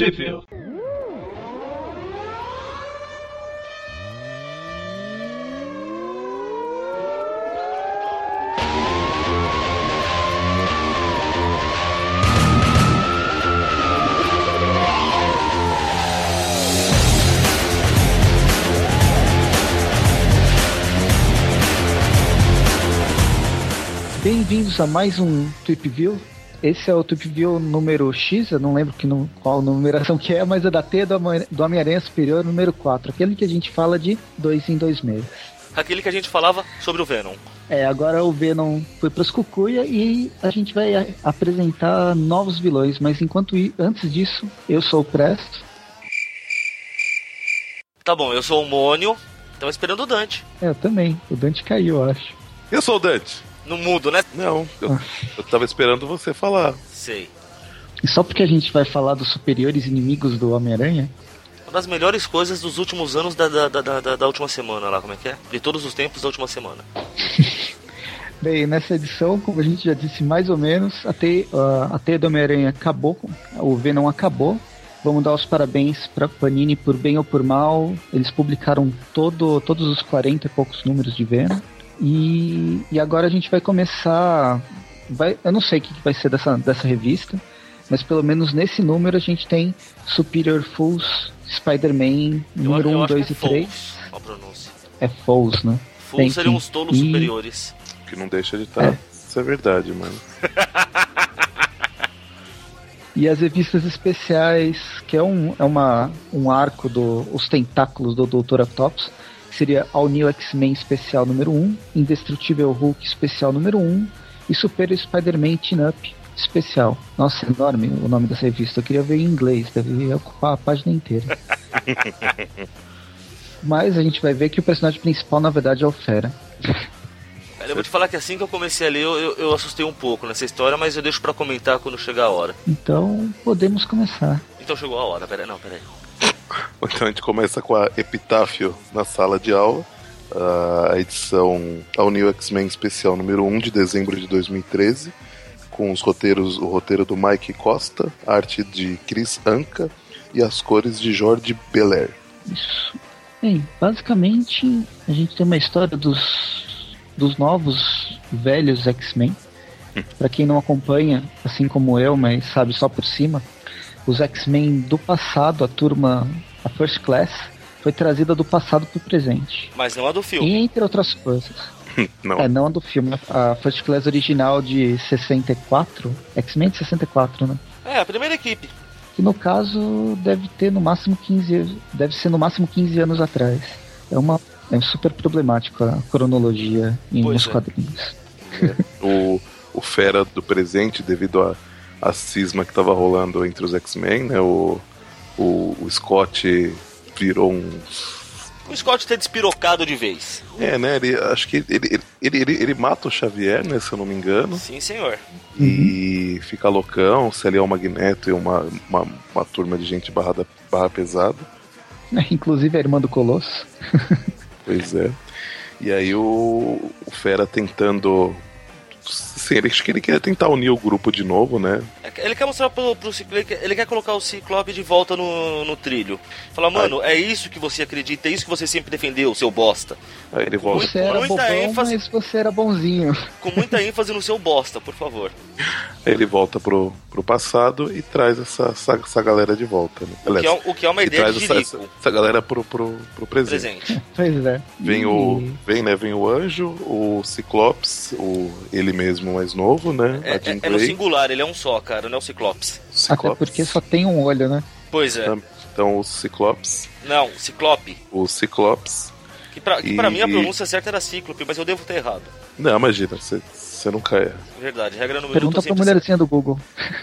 Tripville. Bem-vindos a mais um Trip View. Esse é o Trip View número X, eu não lembro que qual numeração que é, mas é da T do, do Homem-Aranha Superior número 4, aquele que a gente fala de dois em dois meses. Aquele que a gente falava sobre o Venom. É, agora o Venom foi pros Cucuia e a gente vai apresentar novos vilões, mas enquanto antes disso, eu sou o Presto. Tá bom, eu sou o Mônio. Tava esperando o Dante. É, eu também. O Dante caiu, eu acho. Eu sou o Dante. No mudo, né? Não, eu, eu tava esperando você falar. Sei. E só porque a gente vai falar dos superiores inimigos do Homem-Aranha, Uma das melhores coisas dos últimos anos da, da, da, da, da última semana lá, como é que é? De todos os tempos da última semana. Bem, nessa edição, como a gente já disse mais ou menos, a teia, a teia do Homem-Aranha acabou, o Venom acabou. Vamos dar os parabéns para Panini por bem ou por mal. Eles publicaram todo, todos os 40 e poucos números de Venom. E, e agora a gente vai começar. Vai, eu não sei o que vai ser dessa, dessa revista, mas pelo menos nesse número a gente tem Superior Fools, Spider-Man, número eu 1, acho 2 que e é 3. Fools, a pronúncia. É Fools, né? Fools Tem seriam que- os tolos e- superiores. Que não deixa de estar. É. Isso é verdade, mano. E as revistas especiais, que é um, é uma, um arco dos os tentáculos do Dr. Octopus, que seria All New X-Men Especial número 1, Indestrutível Hulk Especial número 1 e Super Spider-Man Team Up Especial. Nossa, é enorme o nome dessa revista. Eu queria ver em inglês, deve ocupar a página inteira. Mas a gente vai ver que o personagem principal, na verdade, é o Fera. Eu vou te falar que assim que eu comecei a ler, eu, eu, eu assustei um pouco nessa história, mas eu deixo pra comentar quando chegar a hora. Então, podemos começar. Então chegou a hora, peraí, não, peraí. Então a gente começa com a Epitáfio na sala de aula. A edição All New X-Men Especial número 1 de dezembro de 2013. Com os roteiros, o roteiro do Mike Costa, a arte de Chris Anca e as cores de Jorge Belair. Isso. Bem, basicamente a gente tem uma história dos, dos novos velhos X-Men. Pra quem não acompanha, assim como eu, mas sabe só por cima, os X-Men do passado, a turma, a First Class, foi trazida do passado pro presente. Mas não a do E filme. entre outras coisas. Não, É, não a do filme, a First Class original de 64, X-Men de 64, né? É, a primeira equipe. que no caso deve ter no máximo 15 deve ser no máximo 15 anos atrás. É uma é super problemático a cronologia em Pois nos é. quadrinhos. o, o Fera do presente, devido a, a cisma que tava rolando entre os X-Men, né? O, o, o Scott virou um. O Scott ter despirocado de vez. É, né? Ele, acho que ele, ele, ele, ele, ele mata o Xavier, né? Se eu não me engano. Sim, senhor. E fica loucão, se ali é o Magneto e uma, uma, uma turma de gente barrada, barra pesada. Inclusive a irmã do Colosso. Pois é. E aí o, o Fera tentando. Sim, ele, acho que ele quer tentar unir o grupo de novo, né? É Ele quer mostrar pro, pro Ciclope, ele quer, ele quer colocar o Ciclope de volta no, no trilho. Falar, mano, é isso que você acredita, é isso que você sempre defendeu, seu bosta. Aí ele volta. Você era muita bobão, ênfase. mas você era bonzinho. Com muita ênfase no seu bosta, por favor. Aí ele volta pro, pro passado e traz essa, essa, essa galera de volta. Né? O que, é, o que é uma ideia traz de essa, essa, essa galera pro, pro, pro presente. Presente. Pois é. Vem E- o. Vem, né? Vem o anjo, o Ciclopes, o ele mesmo mais novo, né? É, é- é no singular, ele é um só, cara, não é o Ciclopes. o Até Ciclopes. porque só tem um olho, né? Pois é. Então o Ciclopes, Não, Ciclope. o Ciclopes. Que pra, que pra E- mim a pronúncia certa era Cíclope, mas eu devo ter errado. Não, imagina, você você nunca erra. Verdade, regra número Pergunta um, pra mulherzinha do Google.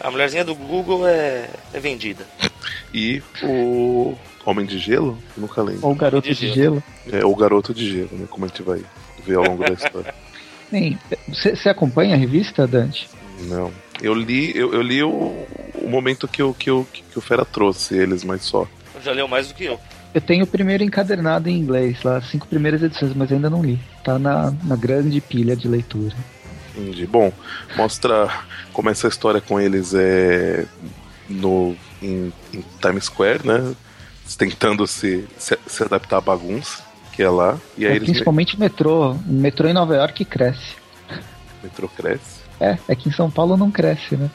A mulherzinha do Google é, é vendida. E o Homem de Gelo, eu nunca lembro. Ou o garoto de de gelo. gelo. É o Garoto de Gelo, né? Como a gente vai ver ao longo da história. Bem, você você acompanha a revista, Dante? Não. Eu li, eu, eu li o, o momento que, eu, que, eu, que o Fera trouxe eles, mas só. Já leu mais do que eu. Eu tenho o primeiro encadernado em inglês, lá, as cinco primeiras edições, mas ainda não li. Tá na, na grande pilha de leitura. Entendi. Bom, mostra como essa história com eles é no em Times Square, né? Tentando se, se, se adaptar à bagunça que é lá. E aí É, eles principalmente o metrô. O metrô em Nova York cresce. o metrô cresce. É, é que em São Paulo não cresce, né?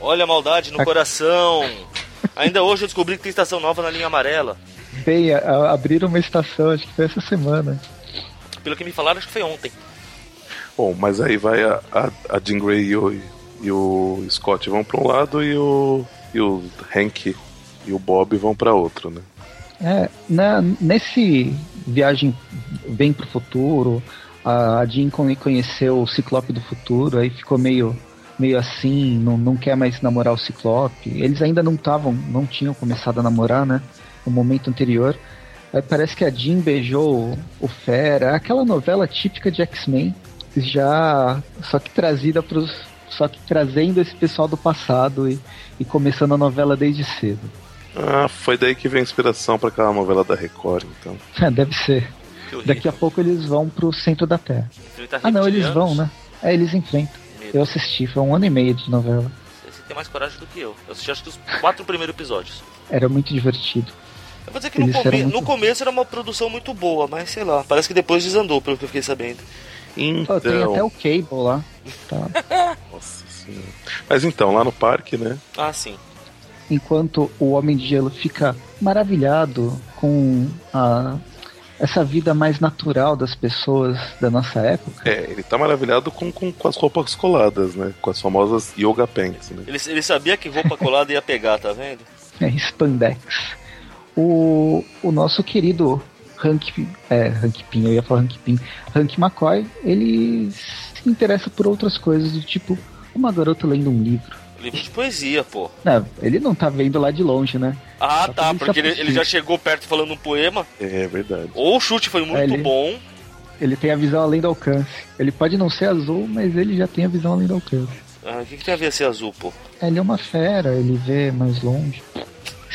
Olha a maldade no coração. Ainda hoje eu descobri que tem estação nova na linha amarela. Bem, a- a- abriram uma estação, acho que foi essa semana. Pelo que me falaram, acho que foi ontem. Bom, mas aí vai a, a, a Jean Grey e o, e o Scott vão pra um lado e o, e o Hank e o Bob vão pra outro, né? É, na, nesse viagem bem pro futuro, a Jean con- conheceu o Ciclope do futuro, aí ficou meio, meio assim, não, não quer mais namorar o Ciclope. Eles ainda não estavam, não tinham começado a namorar, né? No momento anterior. Aí parece que a Jean beijou o, Fera, aquela novela típica de X-Men, já só que trazida pros. Só que trazendo esse pessoal do passado e, e começando a novela desde cedo. Ah, foi daí que vem a inspiração pra aquela novela da Record, então. É, deve ser. Daqui a pouco eles vão pro centro da Terra. Enfrentar Ah, não, eles vão, né? É, eles enfrentam. Medo. Eu assisti, foi um ano e meio de novela. Você tem mais coragem do que eu. Eu assisti acho que os quatro primeiros episódios. Era muito divertido. Eu vou dizer que no, come- muito- no começo era uma produção muito boa, mas sei lá, parece que depois desandou, pelo que eu fiquei sabendo. Pô, tem Então. até o Cable lá. Tá. Nossa senhora. Mas então, lá no parque, né? Ah, sim. Enquanto o Homem de Gelo fica maravilhado com a, essa vida mais natural das pessoas da nossa época. É, ele tá maravilhado com, com, com as roupas coladas, né? Com as famosas yoga pants, né? Ele, ele sabia que roupa colada ia pegar, tá vendo? É, Spandex. O, o nosso querido Hank, é, Hank Pym, eu ia falar Hank Pym, Hank McCoy, ele se interessa por outras coisas, do tipo uma garota lendo um livro. Livro de poesia, pô. Não, ele não tá vendo lá de longe, né? Ah, Só tá, que porque ele, é ele já chegou perto falando um poema. É verdade. Ou o chute foi muito É, ele- bom. Ele tem a visão além do alcance. Ele pode não ser azul, mas ele já tem a visão além do alcance. Ah, o que, que tem a ver ser azul, pô? Ele é uma fera, ele vê mais longe.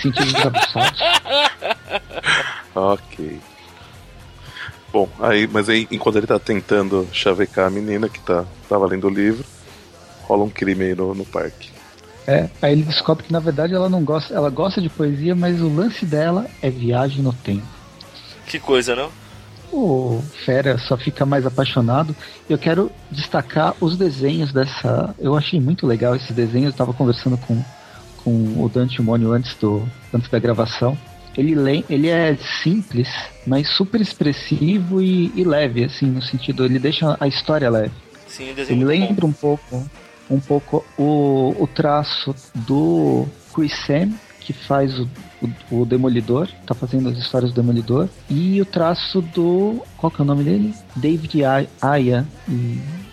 Sentidos aguçados. Ok. Bom, aí, mas aí, enquanto ele tá tentando chavecar a menina que tá, tava lendo o livro, rola um crime aí no, no parque. É, aí ele descobre que na verdade ela não gosta, ela gosta de poesia, mas o lance dela é viagem no tempo. Que coisa, não? O Fera só fica mais apaixonado. Eu quero destacar os desenhos dessa. Eu achei muito legal esses desenhos. Eu tava conversando com, com o Dante Mônio antes, do, antes da gravação. Ele, le- ele é simples, mas super expressivo e, e leve, assim, no sentido, ele deixa a história leve. Sim, o desenho Ele muito bom. lembra um pouco, um pouco o, o traço do Chris Sam, que faz o, o, o Demolidor, tá fazendo as histórias do Demolidor, e o traço do. Qual que é o nome dele? David Ay- Aya,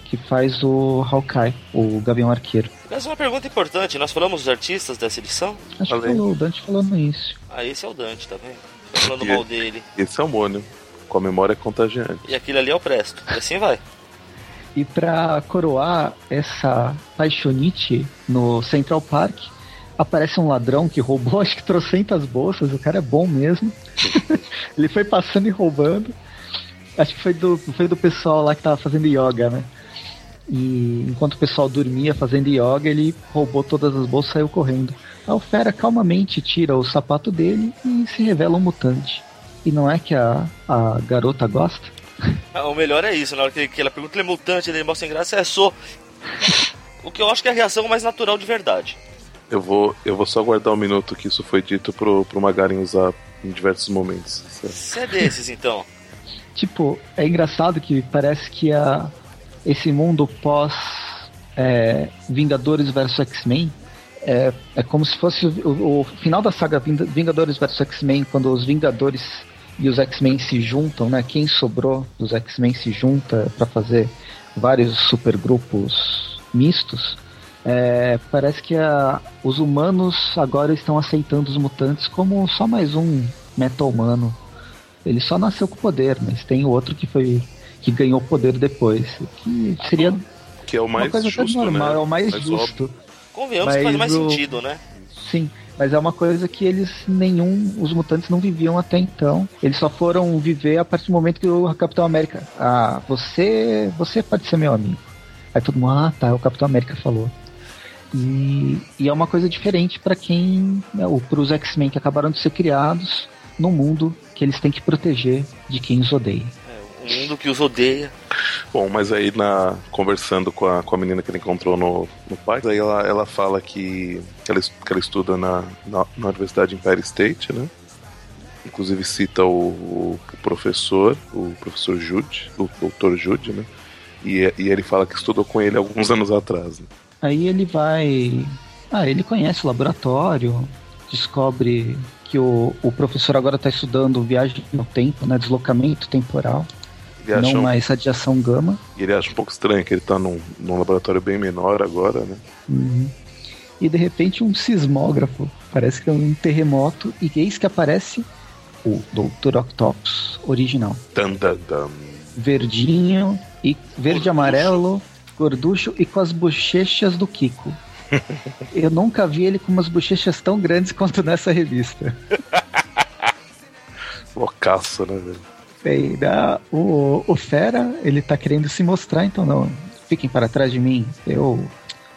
que faz o Hawkeye, o Gavião Arqueiro. Mas uma pergunta importante, nós falamos dos artistas dessa edição? Acho Falei. que falou, o Dante falou no início. Ah, esse é o Dante, tá vendo? Tô falando E- mal dele. Esse é o Mônio, com a memória contagiante. E aquele ali é o Presto. E assim vai. E pra coroar essa paixonite no Central Park, aparece um ladrão que roubou acho que trocentas bolsas, o cara é bom mesmo. Ele foi passando e roubando. Acho que foi do, foi do pessoal lá que tava fazendo yoga, né? E enquanto o pessoal dormia fazendo yoga, ele roubou todas as bolsas e saiu correndo. O Fera calmamente tira o sapato dele e se revela um mutante. E não é que a, a garota gosta? O melhor é isso, na hora que, que ela pergunta, ele é mutante, ele mostra sem graça, é sou. O que eu acho que é a reação mais natural de verdade. Eu vou, eu vou só guardar um minuto que isso foi dito pro, pro Magarin usar em diversos momentos. Você é desses, então. Tipo, é engraçado que parece que a, esse mundo pós é, Vingadores vs X-Men é, é como se fosse o, o final da saga Vinga- Vingadores vs X-Men, quando os Vingadores e os X-Men se juntam, né? Quem sobrou dos X-Men se junta para fazer vários supergrupos mistos. É, parece que a- os humanos agora estão aceitando os mutantes como só mais um meta-humano ele só nasceu com poder, mas tem outro que foi que ganhou poder depois, que seria Que é o mais uma coisa até justo, normal, né? é o mais óbvio. justo. Convenhamos que faz Mas mais o- sentido, né? Sim, mas é uma coisa que eles nenhum, os mutantes não viviam até então. Eles só foram viver a partir do momento que o Capitão América, ah, você, você pode ser meu amigo. Aí todo mundo, ah, tá, o Capitão América falou. E, e é uma coisa diferente para quem. Né, para os X-Men que acabaram de ser criados num mundo que eles têm que proteger de quem os odeia. É, um mundo que os odeia. Bom, mas aí na conversando com a, com a menina que ele encontrou no, no parque, aí ela, ela fala que, que, ela, que ela estuda na, na, na Universidade Empire State, né? Inclusive cita o, o, professor, o professor Jude, o doutor Jude, né? E, e ele fala que estudou com ele alguns anos atrás. Né? Aí ele vai. Ah, ele conhece o laboratório, descobre que o, o professor agora está estudando viagem no tempo, né? Deslocamento temporal. Não mais radiação gama. E ele acha um pouco estranho que ele está num, num laboratório bem menor agora, né? Uhum. E de repente um sismógrafo. Parece que é um terremoto. E eis que aparece o Dr. Octopus original. Dun, dun, dun. Verdinho e verde amarelo, gorducho e com as bochechas do Kiko. Eu nunca vi ele com umas bochechas tão grandes quanto nessa revista. Loucaço, né, velho? Bem, da, o, o Fera, ele tá querendo se mostrar, então não. Fiquem para trás de mim, eu,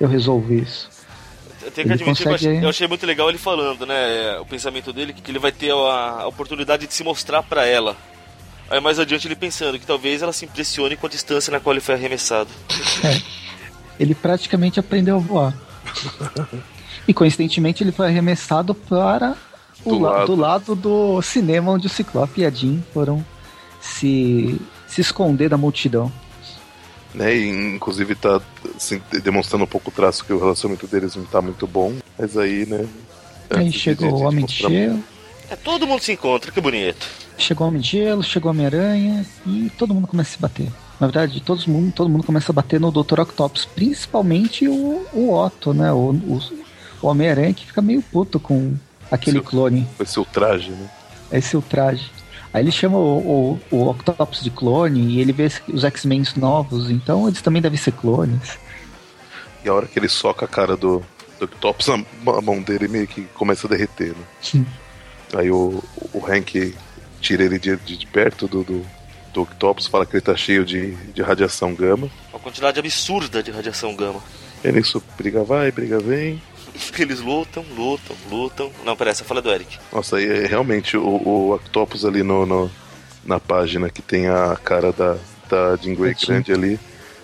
eu resolvo isso. Eu tenho que ele admitir consegue... eu achei, eu achei, muito legal ele falando, né? O pensamento dele, que ele vai ter a, a oportunidade de se mostrar para ela. Aí mais adiante ele pensando que talvez ela se impressione com a distância na qual ele foi arremessado. É. Ele praticamente aprendeu a voar. e coincidentemente ele foi arremessado para o do, la lado. do lado do cinema onde o Ciclope e a Jean foram se, se esconder da multidão. Né, e, inclusive tá assim, demonstrando um pouco o traço que o relacionamento deles não tá muito bom. Mas aí, né? Aí chegou o Homem de Gelo. É, todo mundo se encontra, que bonito. Chegou o Homem de Gelo, chegou o Homem-Aranha e todo mundo começa a se bater. Na verdade, todo mundo, todo mundo começa a bater no Dr. Octopus, principalmente o, o Otto, né? O, o, o Homem-Aranha que fica meio puto com aquele seu, clone. Esse é o traje, né? Esse é o traje. Aí ele chama o, o, o Octopus de clone e ele vê os X-Men novos, então eles também devem ser clones. E a hora que ele soca a cara do, do Octopus, a, a mão dele meio que começa a derreter, né? Aí o, o Hank tira ele de, de perto do, do, do Octopus, fala que ele tá cheio de, de radiação gama. Uma quantidade absurda de radiação gama. Ele isso, briga vai, briga vem. Eles lutam, lutam, lutam. Não, peraí, essa fala do Eric. Nossa, aí é realmente o, o Octopus ali no, no, na página que tem a cara da, da Jean Grey grande ali.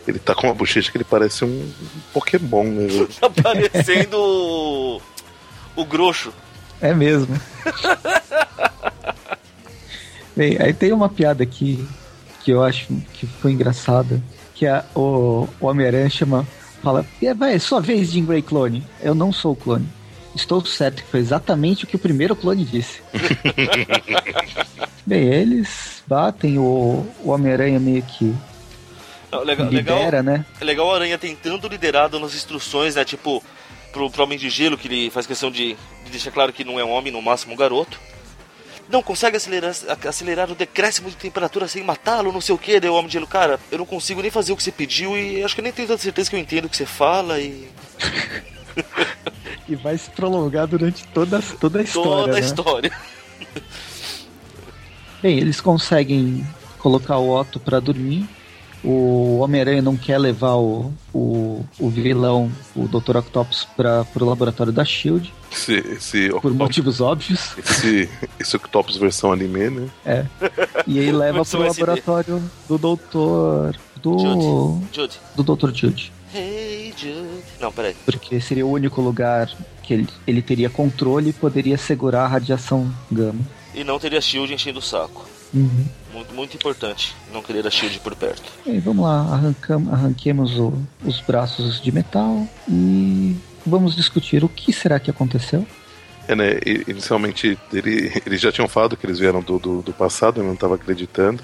Ele tá com uma bochecha que ele parece um, Pokémon, né? tá parecendo o, o Groxo. É mesmo. Bem, aí tem uma piada aqui que eu acho que foi engraçada, que é o, o Homem-Aranha chama, fala, vai, é sua vez, Jim Grey clone. Eu não sou o clone. Estou certo que foi exatamente o que o primeiro clone disse. Bem, eles batem o, o Homem-Aranha meio que não, legal, lidera, legal, né? É legal o Aranha tentando liderado nas instruções, né? Tipo, pro, pro Homem de Gelo, que ele faz questão de, de deixar claro que não é um homem, no máximo um garoto não consegue acelerar, acelerar o decréscimo de temperatura sem matá-lo, não sei o que. Daí o homem de gelo, cara, eu não consigo nem fazer o que você pediu e acho que eu nem tenho tanta certeza que eu entendo o que você fala e. e vai se prolongar durante toda, toda a história. Toda a né? história. Bem, eles conseguem colocar o Otto para dormir o Homem-Aranha não quer levar o, o, o vilão, o Dr. Octopus, para o laboratório da Shield. Esse, esse por Octopus, motivos óbvios. Esse, esse Octopus versão anime, né? É. E aí leva para o laboratório do Dr. Do, Jude. Jude. do Dr. Jude. Hey Jude. Não, peraí. Porque seria o único lugar que ele, ele teria controle e poderia segurar a radiação gama. E não teria Shield enchendo o saco. Uhum. Muito, muito importante não querer a Shield por perto. E vamos lá, arrancamos, arranquemos o, os braços de metal e vamos discutir o que será que aconteceu. É, né? Inicialmente ele, eles já tinham falado que eles vieram do, do, do passado, eu não estava acreditando.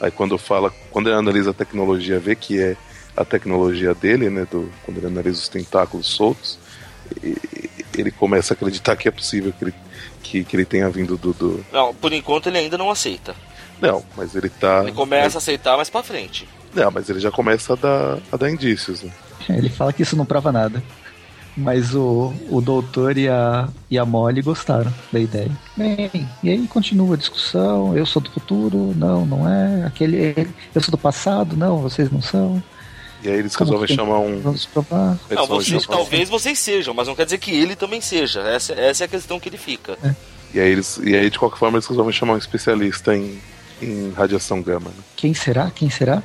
Aí quando fala, quando ele analisa a tecnologia, vê que é a tecnologia dele, né? Do, quando ele analisa os tentáculos soltos, ele começa a acreditar que é possível que ele, que, que ele tenha vindo do, do. Não, por enquanto ele ainda não aceita. Não, mas ele tá. Ele começa a aceitar mais pra frente. Não, mas ele já começa a dar, a dar indícios. Né? Ele fala que isso não prova nada. Mas o, o doutor e a, e a Molly gostaram da ideia. Bem, e aí continua a discussão. Eu sou do futuro, não, não é. Aquele, eu sou do passado, não, vocês não são. E aí eles resolvem chamar um. Vamos provar. Não, vocês, talvez vocês sejam, mas não quer dizer que ele também seja. Essa, essa é a questão que ele fica. É. E aí eles. E aí, de qualquer forma, eles resolvem chamar um especialista em, em radiação gama. Né? Quem será? Quem será?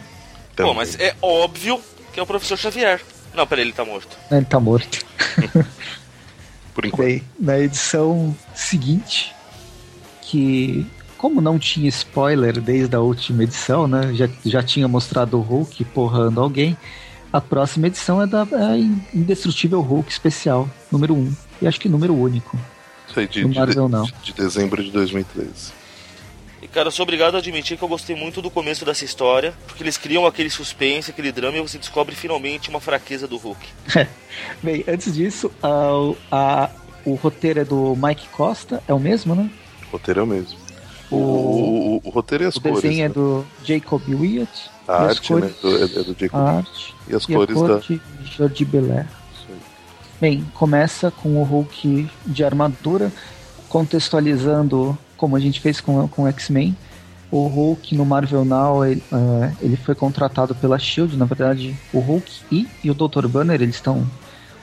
Também. Bom, mas é óbvio que é o professor Xavier. Não, peraí, ele tá morto. Ele tá morto. Por enquanto. Bem, na edição seguinte, que como não tinha spoiler desde a última edição, né? Já, já tinha mostrado o Hulk porrando alguém. A próxima edição é da é Indestrutível Hulk especial, número 1. E acho que número único. Isso aí, de, de, Marvel, de, de dezembro de 2013. E cara, eu sou obrigado a admitir que eu gostei muito do começo dessa história, porque eles criam aquele suspense, aquele drama e você descobre finalmente uma fraqueza do Hulk. Bem, antes disso, a, a, o roteiro é do Mike Costa, é o mesmo, né? O roteiro é o mesmo. O, o, o, roteiro e as o cores. O desenho é né? é do Jacob Wyatt. A arte cores, né, é do Jacob. A arte. E as e cores cor da. De Jordi Belair. Bem, começa com o Hulk de armadura, contextualizando como a gente fez com, com o X-Men. O Hulk no Marvel Now, ele, uh, ele, foi contratado pela SHIELD, na verdade, o Hulk e, e o Dr. Banner, eles estão,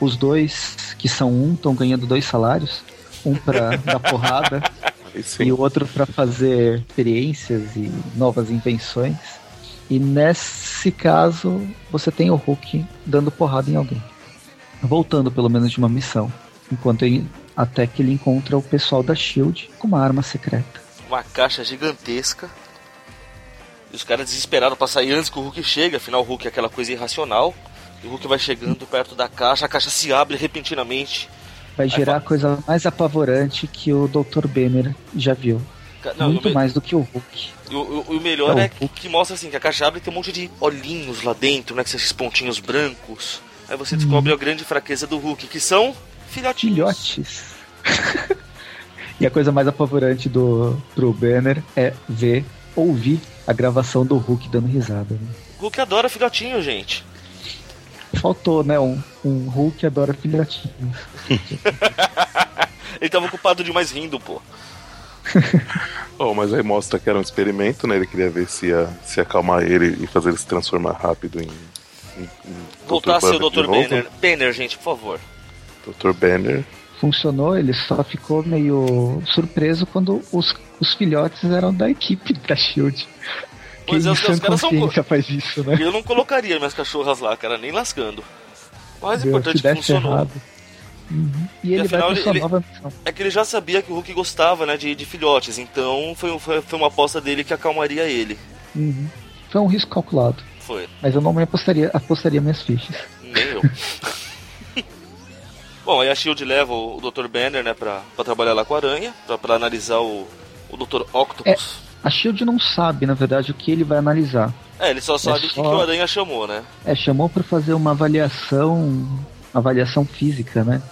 os dois, que são um, estão ganhando dois salários, um para dar porrada e o outro para fazer experiências e novas invenções. E nesse caso, você tem o Hulk dando porrada em alguém. Voltando pelo menos de uma missão. Enquanto ele, até que ele encontra o pessoal da Shield com uma arma secreta. Uma caixa gigantesca. E os caras desesperados para sair antes que o Hulk chegue, afinal o Hulk é aquela coisa irracional. E o Hulk vai chegando perto da caixa, a caixa se abre repentinamente Vai gerar a coisa mais apavorante que o Dr. Banner já viu. Não, Muito me... mais do que o Hulk. E o, o, o melhor é, é que, que, mostra assim que a caixa abre tem um monte de olhinhos lá dentro, né? Que são esses pontinhos brancos. Aí você descobre hum. a grande fraqueza do Hulk, que são filhotinhos. Filhotes. e a coisa mais apavorante do pro Banner é ver, ouvir a gravação do Hulk dando risada. Né? Hulk adora filhotinho, gente. Faltou, né? Um, um Hulk adora filhotinhos. ele tava ocupado demais rindo, pô. oh, mas aí mostra que era um experimento, né? Ele queria ver se ia, se acalmar ele e fazer ele se transformar rápido em. em, em Voltar a ser o Dr. Banner. Banner, gente, por favor. Dr. Banner. Funcionou, ele só ficou meio surpreso quando os, os filhotes eram da equipe da Shield. Pois é, os, caras são. faz isso, né? Eu não colocaria minhas cachorras lá, cara, nem lascando. O mais importante é que funcionou. Errado. Uhum. E, ele afinal, vai ele, nova missão. É que ele já sabia que o Hulk gostava, né, de, de filhotes, então foi, foi, foi uma aposta dele que acalmaria ele. Uhum. Foi um risco calculado. Foi. Mas eu não me apostaria, apostaria minhas fichas. Nem eu. Bom, aí a Shield leva o Dr. Banner, né, pra, pra trabalhar lá com a aranha, pra, pra analisar o, o Dr. Octopus. É, a Shield não sabe, na verdade, o que ele vai analisar. É, ele só sabe é só... que, o aranha chamou, né? É, chamou para fazer uma avaliação avaliação física, né?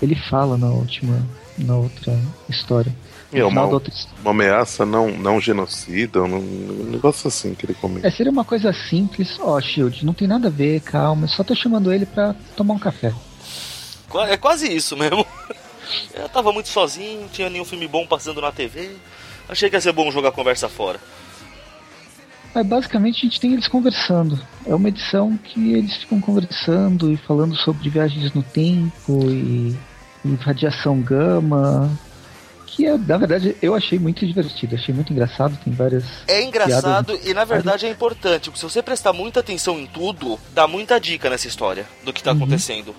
Ele fala na última, na outra história. É uma, outra... uma ameaça não, não genocida, um, um negócio assim que ele comenta. É, seria uma coisa simples, ó, oh, Shield, não tem nada a ver, calma, só tô chamando ele pra tomar um café. É quase isso mesmo. Eu tava muito sozinho, não tinha nenhum filme bom passando na TV. Achei que ia ser bom jogar a conversa fora. Mas basicamente a gente tem eles conversando. É uma edição que eles ficam conversando e falando sobre viagens no tempo e, e radiação gama. Que é, na verdade, eu achei muito divertido, achei muito engraçado, tem várias. É engraçado e na verdade é importante, porque se você prestar muita atenção em tudo, dá muita dica nessa história do que está uhum. acontecendo.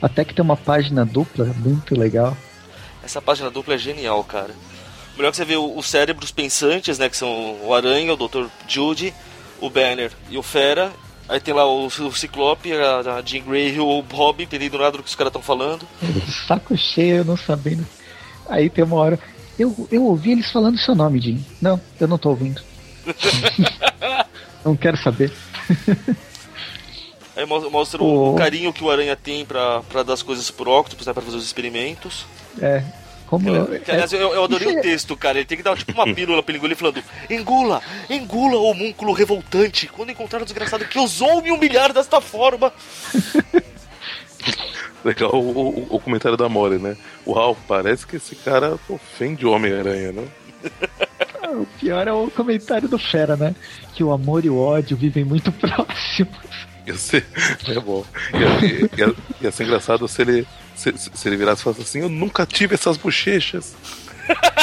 Até que tem uma página dupla muito legal. Essa página dupla é genial, cara. Melhor que você vê os cérebros pensantes, né? Que são o Aranha, o Dr. Judy, o Banner e o Fera. Aí tem lá o, o Ciclope, a, a Jean Grey e o Bob, entendendo nada do que os caras estão falando. Saco cheio, não sabendo. Aí tem uma hora. Eu, eu ouvi eles falando seu nome, Jean. Não, eu não tô ouvindo. não quero saber. Aí mostra o, o, carinho que o Aranha tem pra, pra dar as coisas pro Octopus, né? Pra fazer os experimentos. É, como eu, que, aliás, eu, eu adorei o é- texto, cara. Ele tem que dar tipo uma pílula pra ele engolir falando: engula, engula o homúnculo revoltante quando encontrar o desgraçado que ousou me humilhar desta forma. Legal o, o, o, comentário da Mori, né? Uau, parece que esse cara ofende o Homem-Aranha, né? Ah, o pior é o comentário do Fera, né? Que o amor e o ódio vivem muito próximos. Ia ser, é bom. Ia, ia, ia ser engraçado se ele, se, se ele virasse e falasse assim: Eu nunca tive essas bochechas.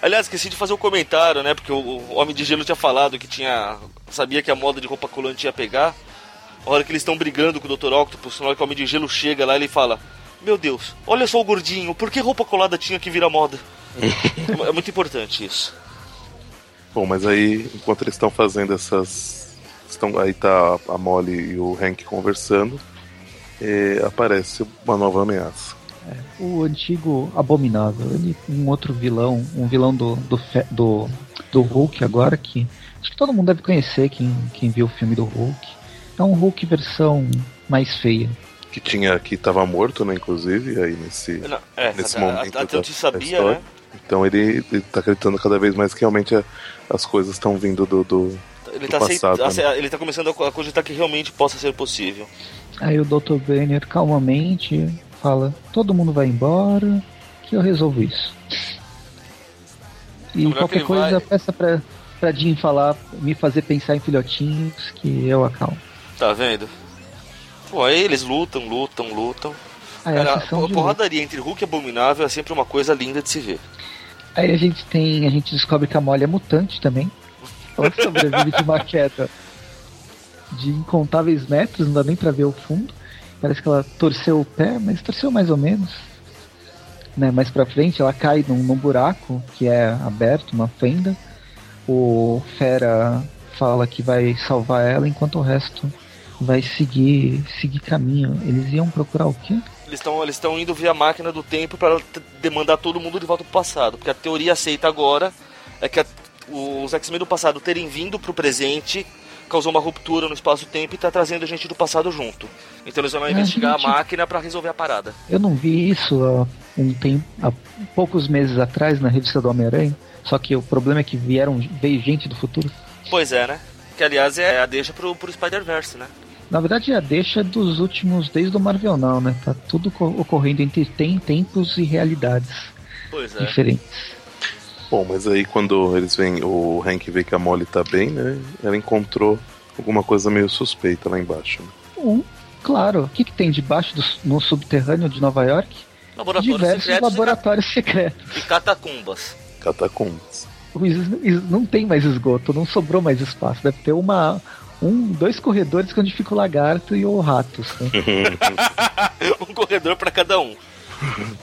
Aliás, esqueci de fazer um comentário, né? Porque o, Homem de Gelo tinha falado que tinha. Sabia que a moda de roupa colante ia pegar. A hora que eles estão brigando com o Dr. Octopus, na hora que o Homem de Gelo chega lá, ele fala: Meu Deus, olha só o gordinho, por que roupa colada tinha que virar moda? é, é muito importante isso. Bom, mas aí, enquanto eles estão fazendo essas estão aí tá a Molly e o Hank conversando, e aparece uma nova ameaça. É, o antigo Abominável, ele um outro vilão, um vilão do, do, do, do Hulk agora que acho que todo mundo deve conhecer quem, quem viu o filme do Hulk. É um Hulk versão mais feia. Que tinha que estava morto, né, inclusive, aí nesse, Não, é, nesse até, momento. Até eu te sabia, né? Então ele, está acreditando cada vez mais que realmente as coisas estão vindo do, do, ele está né? ele tá começando a cogitar que realmente possa ser possível. Aí o Dr. Banner calmamente fala: todo mundo vai embora, que eu resolvo isso. E qualquer coisa vai... peça pra, pra Jim falar, me fazer pensar em filhotinhos, que eu acalmo. Tá vendo? Pô, aí eles lutam, lutam, lutam. Aí, Cara, a porradaria entre Hulk e Abominável é sempre uma coisa linda de se ver. Aí a gente tem. A gente descobre que a Molly é mutante também. Ela sobrevive de uma queda de incontáveis metros, não dá nem pra ver o fundo. Parece que ela torceu o pé, mas torceu mais ou menos. Né, mais pra frente, ela cai num, num buraco que é aberto, uma fenda. O Fera fala que vai salvar ela, enquanto o resto vai seguir seguir caminho. Eles iam procurar o quê? Eles estão eles indo via máquina do tempo para demandar todo mundo de volta pro passado. Porque a teoria aceita agora é que a, os X-Men do passado terem vindo pro presente causou uma ruptura no espaço-tempo e tá trazendo a gente do passado junto. Então eles vão lá investigar a, gente... a máquina para resolver a parada. Eu não vi isso há um tempo, há poucos meses atrás na revista do Homem-Aranha. Só que o problema é que vieram veio gente do futuro. Pois é, né? Que aliás é a deixa pro, pro Spider-Verse, né? Na verdade, é a deixa dos últimos, desde o Marvel não, né? Tá tudo ocorrendo entre tem, tempos e realidades é. diferentes. Bom, mas aí quando eles vêm, o Hank vê que a Molly tá bem, né? Ela encontrou alguma coisa meio suspeita lá embaixo. Né? Um, claro. O que, que tem debaixo do, no subterrâneo de Nova York? Laboratórios Diversos secretos laboratórios e secretos. E catacumbas. Catacumbas. Não tem mais esgoto, não sobrou mais espaço. Deve ter uma, um, dois corredores onde fica o lagarto e o ratos. Né? um corredor para cada um.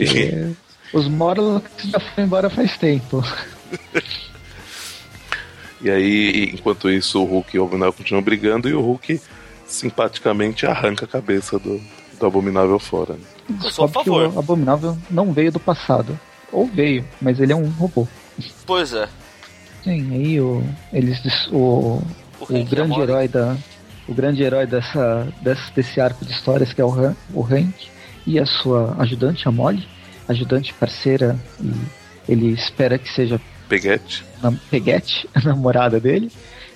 É, os Morlocks já foram embora faz tempo. e aí, enquanto isso, o Hulk e o Abominável continuam brigando e o Hulk simpaticamente arranca a cabeça do, do Abominável fora. Né? Eu sou a favor. o Abominável não veio do passado. Ou veio, mas ele é um robô. Pois é. Sim, aí o, eles, o, o, o grande herói da, o grande herói dessa, desse, desse arco de histórias que é o, Han, o Hank e a sua ajudante, a Molly, ajudante parceira e ele espera que seja Peguete, na, Peguete, a namorada dele,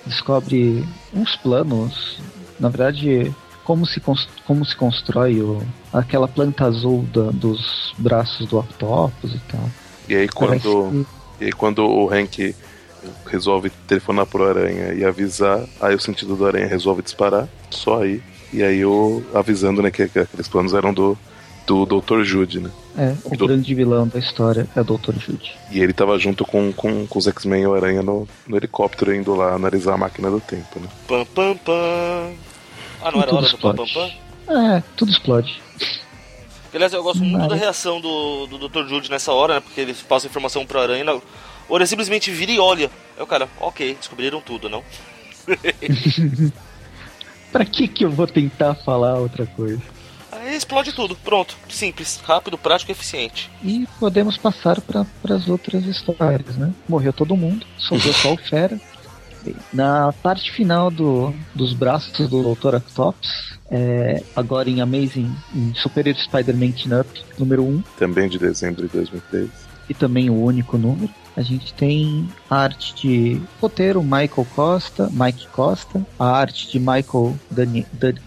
descobre uns planos, na verdade, como se, como se constrói o, aquela planta azul da, dos braços do Octopus e tal. E aí quando, que... e aí, quando o Hank resolve telefonar pro Aranha e avisar, aí o sentido do Aranha resolve disparar, só aí. E aí o avisando né, que, que aqueles planos eram do do Dr. Jude, né? É, o do... grande vilão da história é o Dr. Jude. E ele tava junto com, com, com os X-Men e o Aranha no, no helicóptero indo lá analisar a máquina do tempo, né? Pam, pam, pam. Ah, não e era hora explode. do pam, pam, pam? É, tudo explode. Aliás, eu gosto muito Mas... da reação do, do Dr. Jude nessa hora, né? Porque ele passa informação pro Aranha. Ou ele simplesmente vira e olha. É o cara, ok, descobriram tudo, não? pra que que eu vou tentar falar outra coisa? Aí explode tudo. Pronto. Simples, rápido, prático e eficiente. E podemos passar para as outras histórias, né? Morreu todo mundo, sobrou só o Fera. Na parte final do, dos braços do Dr. Octopus, é, agora em Amazing, em Superior Spider-Man Up, número 1. Também de dezembro de 2013. E também o único número. A gente tem a arte de roteiro Michael Costa, Mike Costa, a arte de Michael Dani,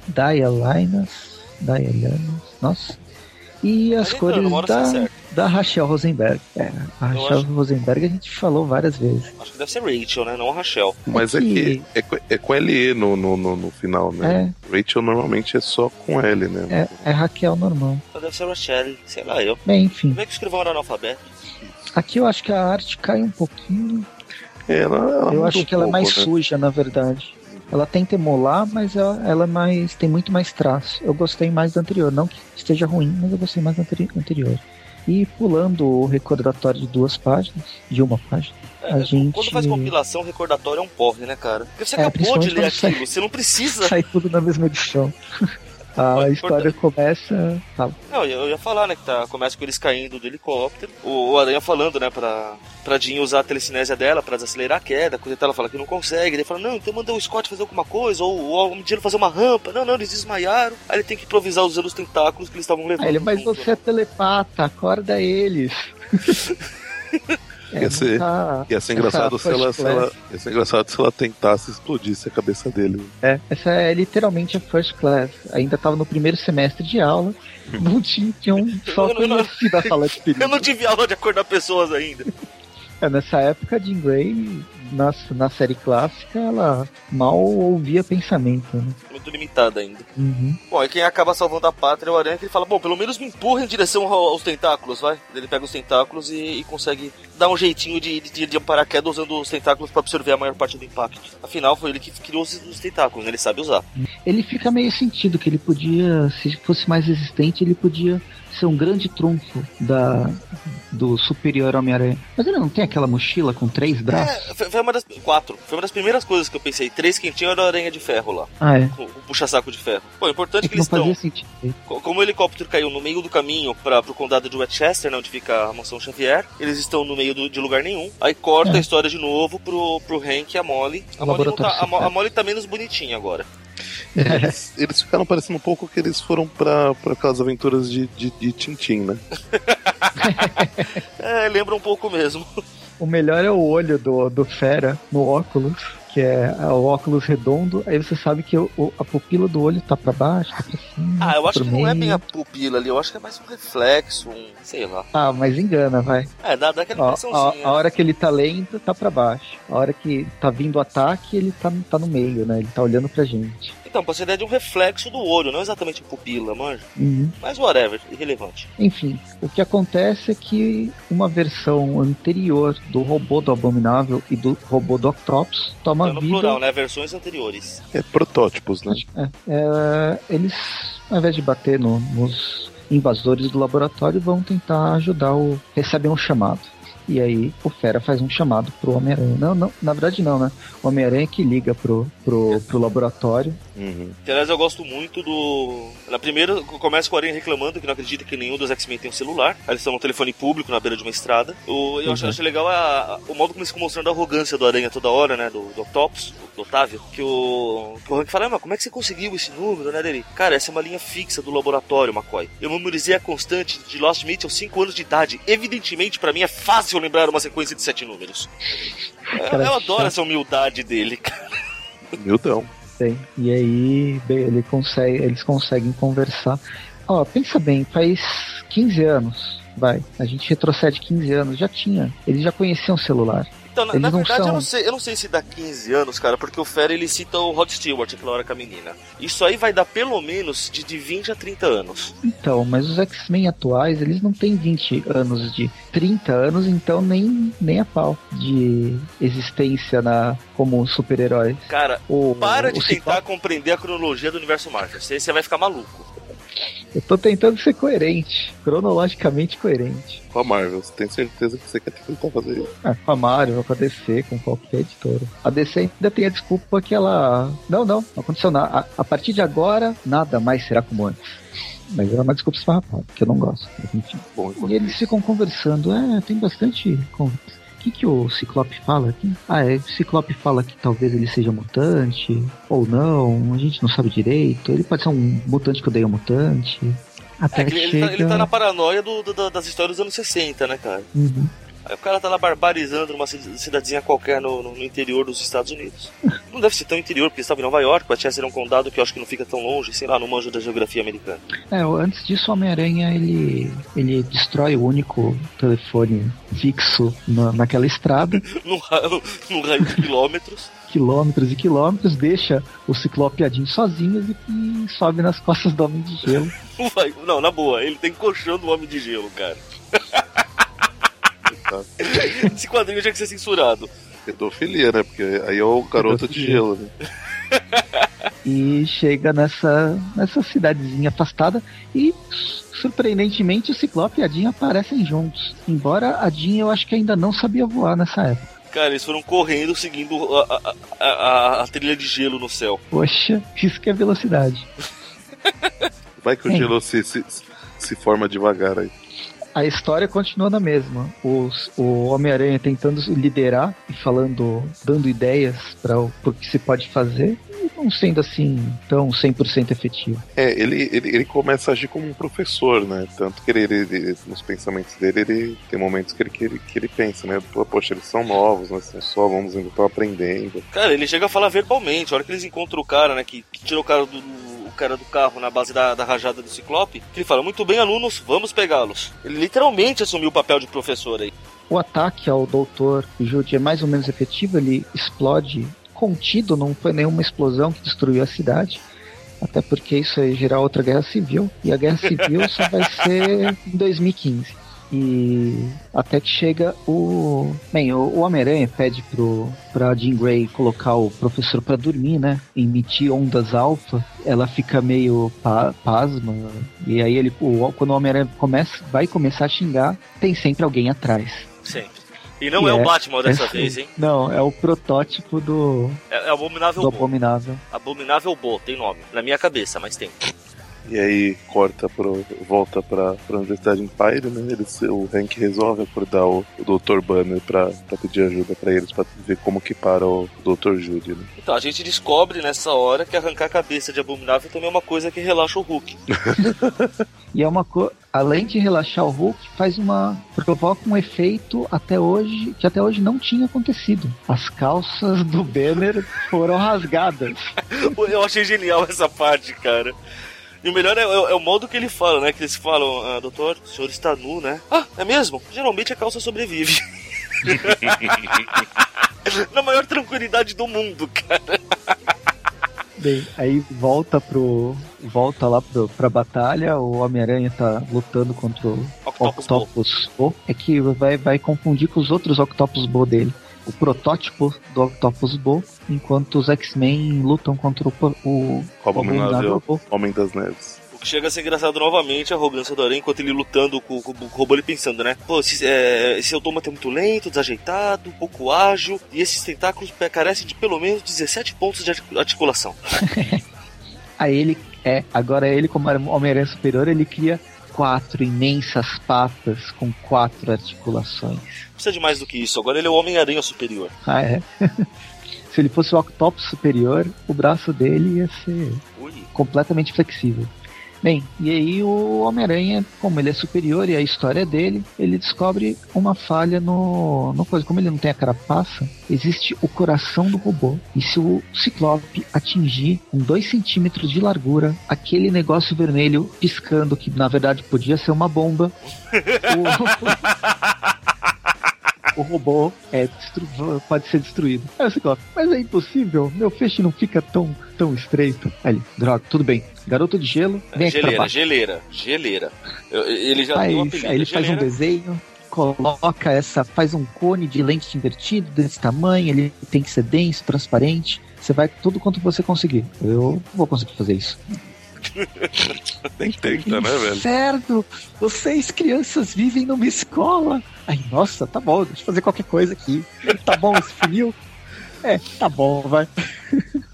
Dialinas, da Eliana. Nossa. E as cores da, da Rachel Rosenberg. É, a Rachel acho... Rosenberg a gente falou várias vezes. Acho que deve ser Rachel, né? Não a Rachel. Mas é, que... é, que, é, é com LE no, no, no, no final, né? É. Rachel normalmente é só com L, né? É, é Raquel normal. Então deve ser Rachel, sei lá eu. Bem, enfim. Como é que escreveu um analfabeto? Aqui eu acho que a arte cai um pouquinho. É, ela, ela eu acho que ela é mais né? suja, na verdade. Ela tenta emular, mas ela, ela é mais, tem muito mais traço. Eu gostei mais do anterior. Não que esteja ruim, mas eu gostei mais do anterior. E pulando o recordatório de duas páginas, de uma página, é, a gente... Quando faz compilação, o recordatório é um porre, né, cara? Porque você é, acabou de ler aquilo, sai, você não precisa. Sai tudo na mesma edição. A história começa. Não, eu ia falar, né? Que tá, começa com eles caindo do helicóptero. O, o Aranha falando, né, pra, pra Jean usar a telecinésia dela pra desacelerar a queda. Quando ela fala que não consegue, ele fala, não, então manda o Scott fazer alguma coisa, ou, ou o Medino fazer uma rampa. Não, não, eles desmaiaram. Aí ele tem que improvisar usando os tentáculos que eles estavam levando. Aí ele, mas junto, você né? é telepata, acorda eles. É, ia, ser, tá... ia ser engraçado se ela, se ela, ia ser engraçado se ela tentasse explodisse a cabeça dele. É, essa é literalmente a first class. Ainda tava no primeiro semestre de aula. Hum. Não tinha, tinha um só conhecido a sala de perigo. Eu não tive aula de acordar pessoas ainda. É, nessa época, Jean Grey na, na série clássica, ela mal ouvia pensamento, né? Muito limitada ainda. Uhum. Bom, e quem acaba salvando a pátria é o Aranha, que ele fala, bom, pelo menos me empurra em direção aos tentáculos, vai? Ele pega os tentáculos e, e consegue dar um jeitinho de, de, de paraquedas usando os tentáculos para absorver a maior parte do impacto. Afinal, foi ele que criou os, os tentáculos, né? Ele sabe usar. Ele fica meio sentido que ele podia, se fosse mais resistente, ele podia ser um grande trunfo da, do superior Homem-Aranha. Mas ele não tem aquela mochila com três braços? É, foi uma das. Quatro. Foi uma das primeiras coisas que eu pensei. Três quentinhos era a aranha de ferro lá. Ah, é? O, o puxa-saco de ferro. Pô, importante é que, que eles estão. Como o helicóptero caiu no meio do caminho para pro condado de Westchester, né, onde fica a mansão Xavier, eles estão no meio do, de lugar nenhum. Aí corta é. a história de novo pro, pro Hank e a Molly. A Molly, tá, a, a Molly tá menos bonitinha agora. Eles, eles, ficaram parecendo um pouco que eles foram para aquelas aventuras de, de, de Tintin, né? é, lembra um pouco mesmo. O melhor é o olho do, do Fera no óculos que é o óculos redondo, aí você sabe que o, a pupila do olho tá para baixo, tá pra cima. Ah, eu acho que meio. não é bem a pupila ali, eu acho que é mais um reflexo, um. sei lá. Ah, mas engana, vai. É, dá, dá aquela impressãozinha. A, a, hora que ele tá lento, tá para baixo. A hora que tá vindo o ataque, ele tá, tá no meio, né? Ele tá olhando pra gente. Então, pode ser ideia de um reflexo do olho, não exatamente pupila, manja. Uhum. Mas whatever, irrelevante. Enfim, o que acontece é que uma versão anterior do robô do Abominável e do robô do Octopus toma então, no vida... plural, né? Versões anteriores. É protótipos, né? É, é, eles, ao invés de bater no, nos invasores do laboratório, vão tentar ajudar o... recebem um chamado. E aí o Fera faz um chamado pro Homem-Aranha. Não, não, na verdade não, né? O Homem-Aranha que liga pro, pro, pro laboratório. Uhum. aliás, eu gosto muito do. Na primeira, começa com o Aranha reclamando que não acredita que nenhum dos X-Men tem um celular. Aí eles estão no telefone público na beira de uma estrada. O, eu uhum. acho, legal a, a, o modo como eles ficam mostrando a arrogância do Aranha toda hora, né? Do, do Octopus, do Otávio. Que o, que o Hank fala, ah, mas como é que você conseguiu esse número, né? Dele? Cara, essa é uma linha fixa do laboratório, McCoy. Eu memorizei a constante de Lost aos 5 anos de idade. Evidentemente, para mim é fácil fácil lembrar uma sequência de sete números. Cara, eu, eu adoro essa humildade dele, cara. Humildão. Sim. E aí ele consegue, eles conseguem conversar. Ó, pensa bem, faz 15 anos, vai. A gente retrocede 15 anos, já tinha. Eles já conheciam o celular. Então, na, na verdade, são... eu, não sei, eu não sei se dá 15 anos, cara, porque o Fera ele cita o Rod Stewart aquela hora com a menina. Isso aí vai dar pelo menos de, de 20 a 30 anos. Então, mas os X-Men atuais, eles não têm 20 anos de 30 anos, então nem, nem a pau de existência na, como super-heróis. Cara, o, para o, de o tentar compreender a cronologia do universo Marvel, você, você vai ficar maluco. Eu tô tentando ser coerente, cronologicamente coerente. Com a Marvel, você tem certeza que você quer tentar fazer isso? É, com a Marvel, com a DC, com qualquer editora. A DC ainda tem a desculpa que ela. Não, não, não aconteceu nada. A, a partir de agora, nada mais será como antes. Mas é uma desculpa esfarrapada, que eu não gosto. Enfim. Bom, e eles ficam conversando. É, tem bastante conversa que, que o Ciclope fala aqui? Ah, é, o Ciclope fala que talvez ele seja mutante, ou não, a gente não sabe direito. Ele pode ser um mutante que odeia mutante. Até é, que ele, chega... tá, ele tá na paranoia do, do, das histórias dos anos 60, né, cara? Uhum. Aí o cara tá lá barbarizando numa cidadezinha qualquer no, no, interior dos Estados Unidos. Não deve ser tão interior, porque estava em Nova York, Westchester é um condado que eu acho que não fica tão longe, sei lá, no manjo da geografia americana. É, antes disso, o Homem-Aranha, ele, ele destrói o único telefone fixo na, naquela estrada. num, raio, num raio de quilômetros. quilômetros e quilômetros, deixa o Ciclopiadinho sozinho e, e sobe nas costas do Homem de Gelo. Não, na boa, ele tem colchão do Homem de Gelo, cara. Esse quadrinho tinha que ser censurado. Pedofilia, né? Porque aí é o garoto de gelo, né? e chega nessa, nessa cidadezinha afastada e surpreendentemente o Ciclope e a Jean aparecem juntos. Embora a Jean eu acho que ainda não sabia voar nessa época. Cara, eles foram correndo seguindo a, a, a, a trilha de gelo no céu. Poxa, isso que é velocidade. Vai que o gelo se, se, se forma devagar aí a história continua na mesma. Os, o Homem-Aranha tentando liderar e falando, dando ideias para o que se pode fazer, não sendo assim tão 100% efetivo. É, ele, ele, ele começa a agir como um professor, né? Tanto que ele, ele, nos pensamentos dele, ele tem momentos que ele, que ele, que ele pensa, né? Poxa, eles são novos, nós né? só vamos ainda estão aprendendo. Cara, ele chega a falar verbalmente, a hora que eles encontram o cara, né? Que, que tirou o cara do, cara do carro na base da, da rajada do Ciclope, ele fala: Muito bem, alunos, vamos pegá-los. Ele literalmente assumiu o papel de professor aí. O ataque ao Doutor Jude é mais ou menos efetivo, ele explode contido, não foi nenhuma explosão que destruiu a cidade. Até porque isso aí gerar outra guerra civil. E a guerra civil só vai ser em 2015. E até que chega o. Bem, o, o Homem-Aranha pede pro, pra Jean Grey colocar o professor para dormir, né? Emitir ondas alfa. Ela fica meio pa, pasma. E aí ele, o, quando o Homem-Aranha começa, vai começar a xingar, tem sempre alguém atrás. Sempre. E não é, é, o Batman dessa é, vez, hein? Não, é o protótipo do. É, é Abominável do Bo. Abominável. Abominável Bo, tem nome. Na minha cabeça, mas tem. E aí corta pro. volta pra, pra Universidade Empire, né? Eles, o Hank resolve acordar o, o Dr. Banner pra, pra pedir ajuda pra eles, pra ver como que para o Dr. Judy, né? Então, a gente descobre nessa hora que arrancar a cabeça de Abominável também é uma coisa que relaxa o Hulk. e é uma coisa. Além de relaxar o Hulk, faz uma. provoca um efeito até hoje que até hoje não tinha acontecido. As calças do Banner foram rasgadas. Eu achei genial essa parte, cara. E o melhor é, é, é, o modo que ele fala, né? Que eles falam, ah, doutor, o senhor está nu, né? Ah, é mesmo? Geralmente a calça sobrevive. Na maior tranquilidade do mundo, cara. Bem, aí volta pro. Volta lá pro, pra batalha, o Homem-Aranha tá lutando contra o Octopus, Octopus Bo. É que vai, vai confundir com os outros Octopus Bo dele o protótipo do Octopus Bo, enquanto os X-Men lutam contra o, o, o Abominável Homem das Neves. O que chega a ser engraçado novamente a arrogância do Aranha enquanto ele lutando com, com, com o robô, ele pensando, né? Pô, esse, é, esse autômato é muito lento, desajeitado, pouco ágil, e esses tentáculos carecem de pelo menos 17 pontos de articulação. Aí ele é, agora ele, como Homem-Aranha Superior, ele cria quatro imensas patas com quatro articulações. Precisa de mais do que isso, agora ele é o Homem-Aranha Superior. Ah, é? Se ele fosse o Octopus Superior, o braço dele ia ser Ui. completamente flexível. Bem, e aí o Homem-Aranha, como ele é superior e a história é dele, ele descobre uma falha no, no coisa. Como ele não tem a carapaça, existe o coração do robô. E se o Ciclope atingir com 2 centímetros de largura, aquele negócio vermelho piscando, que na verdade podia ser uma bomba, o... o robô é pode ser destruído. Você fala, mas é impossível, meu feixe não fica tão, tão estreito. Aí ele, droga, tudo bem. Garoto de gelo, vem geleira, aqui geleira, geleira. Ele já tem um apelido, Aí ele faz um desenho, coloca essa, faz um cone de lente invertido desse tamanho, ele tem que ser denso, transparente. Você vai tudo quanto você conseguir. Eu vou conseguir fazer isso. Nem tenta, né, velho? Certo! Vocês, crianças, vivem numa escola. Ai, nossa, tá bom, deixa eu fazer qualquer coisa aqui. Tá bom esse funil? É, tá bom, vai.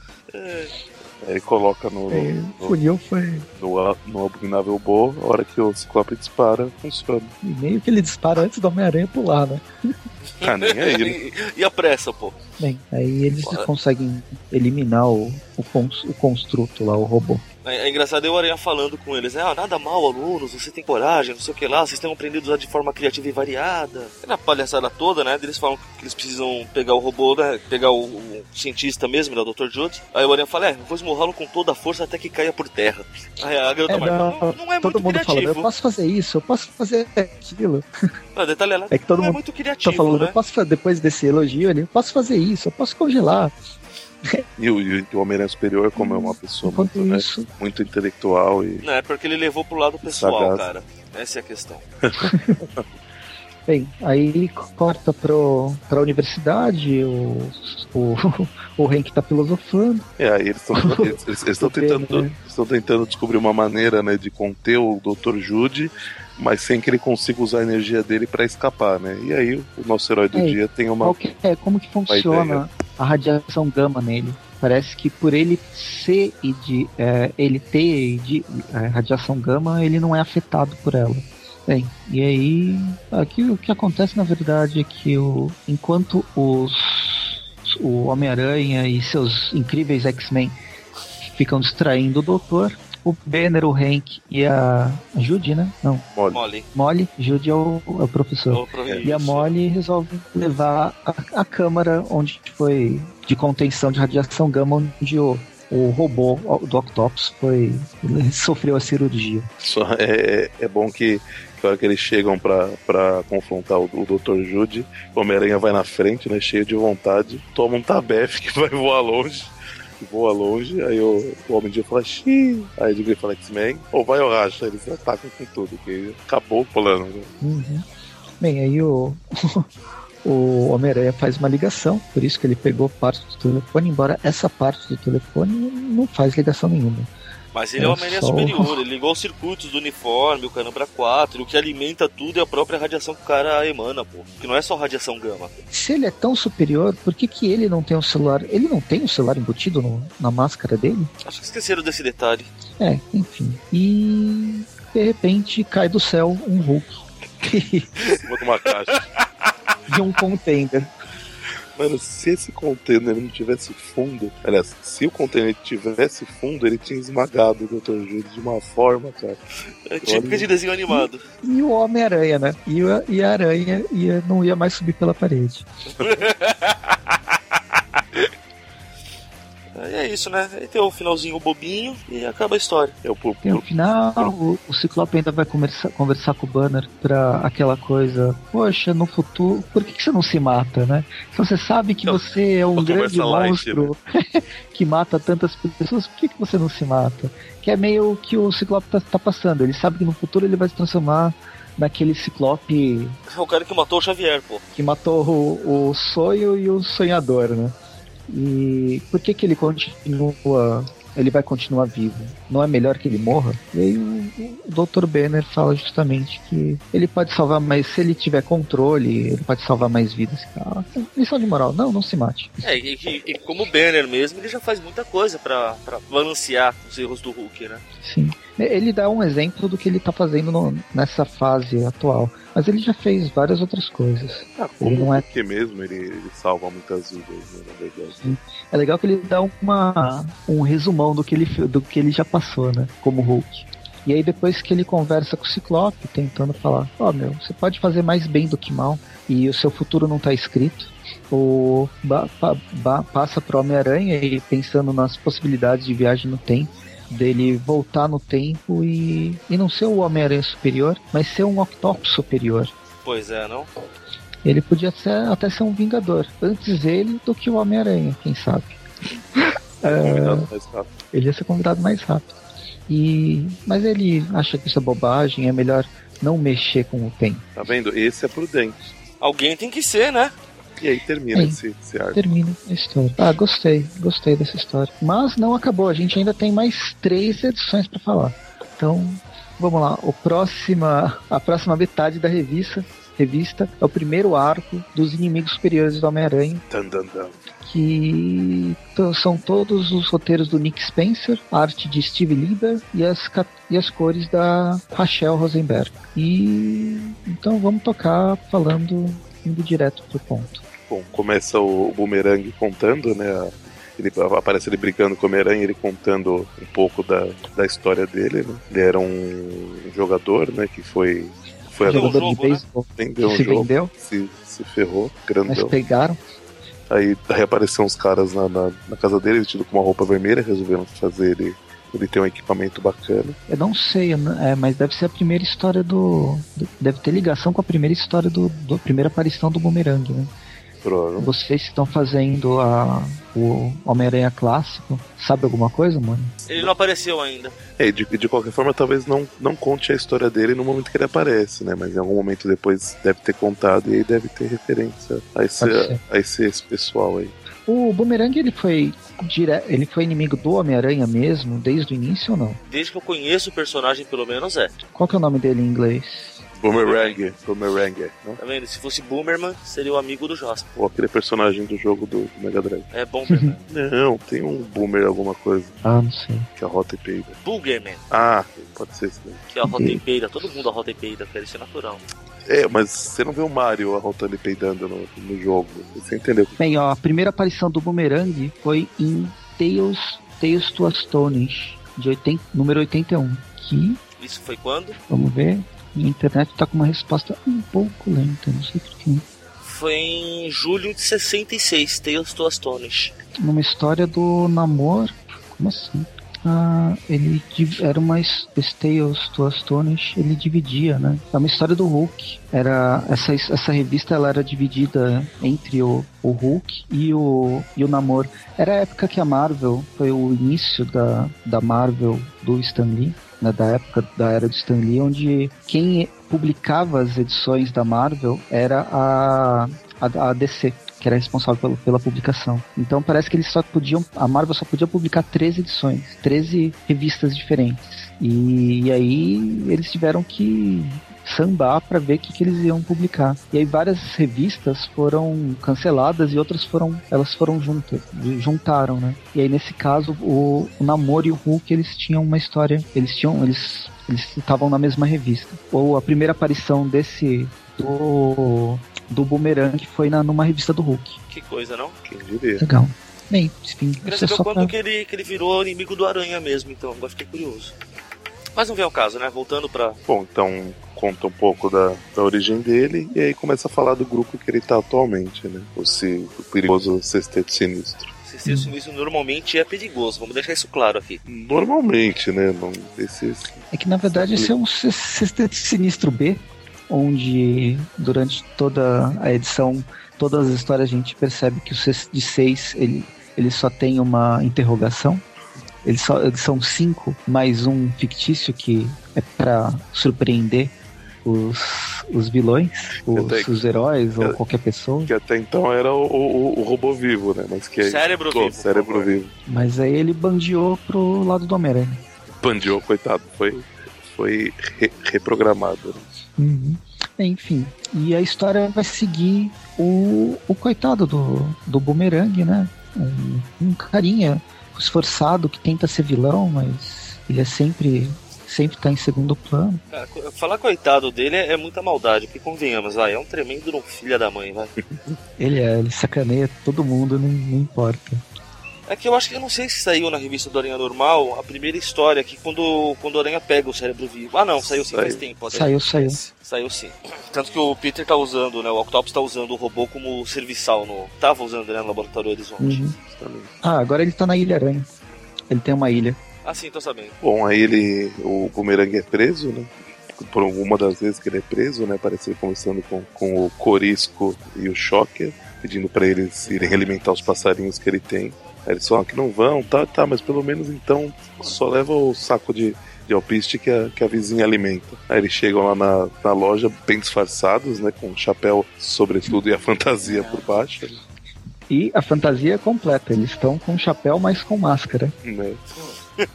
Aí coloca no. É, no funil foi. No, no abominável Bo, a hora que o Ciclope dispara, funciona. E meio que ele dispara antes do Homem-Aranha pular, né? Ah, nem aí. Né? e a pressa, pô? Bem, aí eles Bora. conseguem eliminar o, o, cons, o construto lá, o robô. É, é engraçado eu Aranha falando com eles, né? Ah, nada mal, alunos, você tem coragem, não sei o que lá, vocês têm aprendido a usar de forma criativa e variada. E na palhaçada toda, né? Eles falam que eles precisam pegar o robô, né? Pegar o, o cientista mesmo, né? O Dr. Jude. Aí o Aranha fala, é, vou esmurrá-lo com toda a força até que caia por terra. Aí a garota é, não, não, não, é todo muito mundo criativo. Falando, eu posso fazer isso, eu posso fazer aquilo. Não, detalhe lá, é que todo não é mundo é muito criativo, tá falando, né? eu posso, depois desse elogio eu posso fazer isso, eu posso congelar. E o, o Homem-Aranha Superior, como é uma pessoa muito, né, muito intelectual e. Não, é porque ele levou pro lado pessoal, sagaz. cara. Essa é a questão. Bem, aí corta pro, pra universidade, o, o, o Hank tá filosofando. É, aí eles estão eles, eles, eles tentando, né? tentando descobrir uma maneira né, de conter o Dr. Jude, mas sem que ele consiga usar a energia dele para escapar, né? E aí o nosso herói do é, dia tem uma. Que, é, como que funciona a radiação gama nele. Parece que por ele ser e de é, ele ter de é, radiação gama, ele não é afetado por ela. Bem, e aí aqui o que acontece na verdade é que o, enquanto os o Homem-Aranha e seus incríveis X-Men ficam distraindo o Doutor, o Banner, o Hank e a, Judy, né? Não. Molly. Molly. Judy é o, é o professor. O e a Molly resolve levar a, a câmara onde foi de contenção de radiação gama, onde o, o robô do Octopus foi sofreu a cirurgia. Só é, é bom que na hora que eles chegam para confrontar o, o Dr. Jude, o Homem-Aranha vai na frente, né, cheio de vontade, toma um tabefe que vai voar longe voa longe, aí o, o Homem de fala xiii, aí o fala X-Men, ou vai ou racha, eles atacam com tudo, que acabou o plano. Né? Uhum. Bem, aí o, o Homem-Aranha faz uma ligação, por isso que ele pegou parte do telefone, embora essa parte do telefone não faz ligação nenhuma. Mas ele é, é uma Homem-Aranha superior, ele ligou os circuitos do uniforme, o Canambra 4, o que alimenta tudo é a própria radiação que o cara emana, pô. Que não é só radiação gama. Se ele é tão superior, por que, que ele não tem um celular? Ele não tem um celular embutido no, na máscara dele? Acho que esqueceram desse detalhe. É, enfim. E de repente cai do céu um Hulk. Uma caixa. de um container. Mano, se esse container não tivesse fundo, aliás, se o container tivesse fundo, ele tinha esmagado o Dr. Jude de uma forma, cara. É típica de desenho animado. E, e o Homem-Aranha, né? E, a, e a aranha ia, não ia mais subir pela parede. isso, né? Aí tem o finalzinho bobinho e acaba a história. É o tem o final, o, o Ciclope ainda vai conversar, conversar com o Banner pra aquela coisa, poxa, no futuro, por que, que você não se mata, né? Se você sabe que você é um grande monstro que mata tantas pessoas, por que, que você não se mata? Que é meio que o Ciclope tá, tá passando, ele sabe que no futuro ele vai se transformar naquele ciclope. O cara que matou o Xavier, pô. Que matou o, o sonho e o sonhador, né? E por que que ele continua ele vai continuar vivo. Não é melhor que ele morra? E aí o, o Dr. Banner fala justamente que ele pode salvar mais, se ele tiver controle, ele pode salvar mais vidas. Ah, lição de moral, não, não se mate. É, e, e, e como Banner mesmo, ele já faz muita coisa para balancear os erros do Hulk, né? Sim. Ele dá um exemplo do que ele tá fazendo no, nessa fase atual. Mas ele já fez várias outras coisas. Ah, ele não é que mesmo ele, ele, salva muitas vidas, né, na verdade. Sim. É legal que ele dá uma, um resumão do que, ele, do que ele já passou, né? Como Hulk. E aí depois que ele conversa com o Ciclope, tentando falar, ó oh, meu, você pode fazer mais bem do que mal, e o seu futuro não tá escrito. O ba, ba, ba, passa pro Homem-Aranha e pensando nas possibilidades de viagem no tempo dele voltar no tempo e, e não ser o Homem-Aranha superior, mas ser um Octopus superior. Pois é, não? Ele podia ser, até ser um Vingador. Antes ele do que o Homem-Aranha, quem sabe. é, ele ia ser convidado mais rápido. E, mas ele acha que isso é bobagem, é melhor não mexer com o tempo. Tá vendo? Esse é prudente. Alguém tem que ser, né? E aí termina esse, esse arco. Termina a história. Ah, gostei, gostei dessa história. Mas não acabou, a gente ainda tem mais três edições para falar. Então, vamos lá. O próxima, a próxima metade da revista, revista é o primeiro arco dos inimigos superiores do Homem-Aranha. Que são todos os roteiros do Nick Spencer, arte de Steve Lieber e as, e as cores da Rachel Rosenberg. E então vamos tocar falando indo direto pro ponto bom, começa o, o Boomerang contando, né, a, ele aparece ele brigando com o Homem-Aranha, ele contando um pouco da, da história dele, né? Ele era um jogador, né, que foi foi jogador de beisebol vendeu se jogo, vendeu, se, se ferrou, grandão. mas pegaram. Aí, aí apareceram uns caras na, na, na casa dele, vestido com uma roupa vermelha, resolveram fazer ele ele tem um equipamento bacana. Eu não sei, é, mas deve ser a primeira história do. Deve ter ligação com a primeira história do. do primeira aparição do Boomerang, né? Vocês estão fazendo a, o Homem-Aranha clássico, sabe alguma coisa, mano? Ele não apareceu ainda. É, de, de qualquer forma, talvez não, não conte a história dele no momento que ele aparece, né? Mas em algum momento depois deve ter contado e aí deve ter referência a esse, a, a esse, esse pessoal aí. O Boomerang ele foi dire... ele foi inimigo do Homem-Aranha mesmo desde o início ou não? Desde que eu conheço o personagem, pelo menos é. Qual que é o nome dele em inglês? Boomerang, Boomerang, né? Tá vendo? Se fosse Boomerman, seria o amigo do Jasper. Ou aquele personagem do jogo do, Mega Drive. É Boomerman. não, tem um Boomer alguma coisa. Ah, não sei. Que é a Rota e Peida. Boogerman. Ah, pode ser isso daí. Que é a Rota e Peida. Todo mundo a Rota e Peida, quer isso é natural. É, mas você não vê o Mario arrotando e peidando no, no jogo. Você entendeu? Bem, ó, a primeira aparição do Boomerang foi em Tales, Tales to Astonish, de 80, número 81. Que. Isso foi quando? Vamos ver. A internet tá com uma resposta um pouco lenta, não sei porquê. Foi em julho de 66, Tales to Astonish. Numa história do namoro. Como assim? Ah, ele era uma Tales to Astonish, ele dividia, né? É uma história do Hulk. Era essa, essa revista ela era dividida entre o, o Hulk e o e o Namor. Era a época que a Marvel foi o início da, da Marvel do Stan Lee né, da época da era do Stan Lee, onde quem publicava as edições da Marvel era a, a, a DC que era responsável pela publicação. Então parece que eles só podiam, a Marvel só podia publicar 13 edições, 13 revistas diferentes. E, e aí eles tiveram que sambar para ver o que, que, eles iam publicar. E aí várias revistas foram canceladas e outras foram elas foram juntas, juntaram, né? E aí nesse caso o, o Namor e o Hulk eles tinham uma história, eles tinham eles eles estavam na mesma revista. Ou a primeira aparição desse do do Boomerang foi na, numa revista do Hulk. Que coisa, não? Quem diria? Legal. Bem, enfim. Queria saber quando pra... que, ele, que ele virou inimigo do Aranha mesmo, então agora fiquei curioso. Mas não vem ao caso, né? Voltando pra. Bom, então conta um pouco da, da origem dele e aí começa a falar do grupo que ele tá atualmente, né? O, o perigoso Sexteto Sinistro. Sexteto Sinistro normalmente é perigoso, vamos deixar isso claro aqui. Normalmente, né? Não, esse, É que na verdade esse é um Sexteto Sinistro B, onde durante toda a edição, todas as histórias a gente percebe que o de 6 ele, ele só tem uma interrogação eles, só, eles são cinco, mais um fictício que é para surpreender os, os vilões, os, até, os heróis que, ou qualquer pessoa. Que até então era o, o, o robô vivo, né? Mas que cérebro aí, vivo. Cérebro vivo. Mas aí ele bandiou pro lado do Homem-Aranha. Bandiou, coitado. Foi, foi re, reprogramado. Né? Uhum. Enfim, e a história vai seguir o, o coitado do, do Boomerang, né? Um, um carinha esforçado que tenta ser vilão, mas ele é sempre sempre tá em segundo plano. Cara, falar coitado dele é, é, muita maldade, porque convenhamos, vai, é um tremendo filho da mãe, vai. ele é, ele sacaneia todo mundo, não, não importa. É que eu acho que eu não sei se saiu na revista do Aranha Normal a primeira história que quando, quando o Aranha pega o cérebro vivo. Ah não, saiu sim, saiu. faz tempo. Até. Saiu, saiu. Saiu sim. Tanto que o Peter tá usando, né? O Octopus tá usando o robô como serviçal no. Tava usando, né, no laboratório Horizonte. Uhum. Ah, agora ele tá na Ilha Aranha. Ele tem uma ilha. Ah, sim, tô sabendo. Bom, aí ele. O Boomerang é preso, né? Por alguma das vezes que ele é preso, né? Parece ele conversando com, com o Corisco e o Shocker, pedindo para eles irem alimentar os passarinhos que ele tem. Aí eles falam que não vão, tá, tá, mas pelo menos então só leva o saco de, de alpiste que a, que a vizinha alimenta. Aí eles chegam lá na, na loja bem disfarçados, né? Com o chapéu sobretudo e a fantasia por baixo. E a fantasia é completa, eles estão com chapéu, mas com máscara. Né?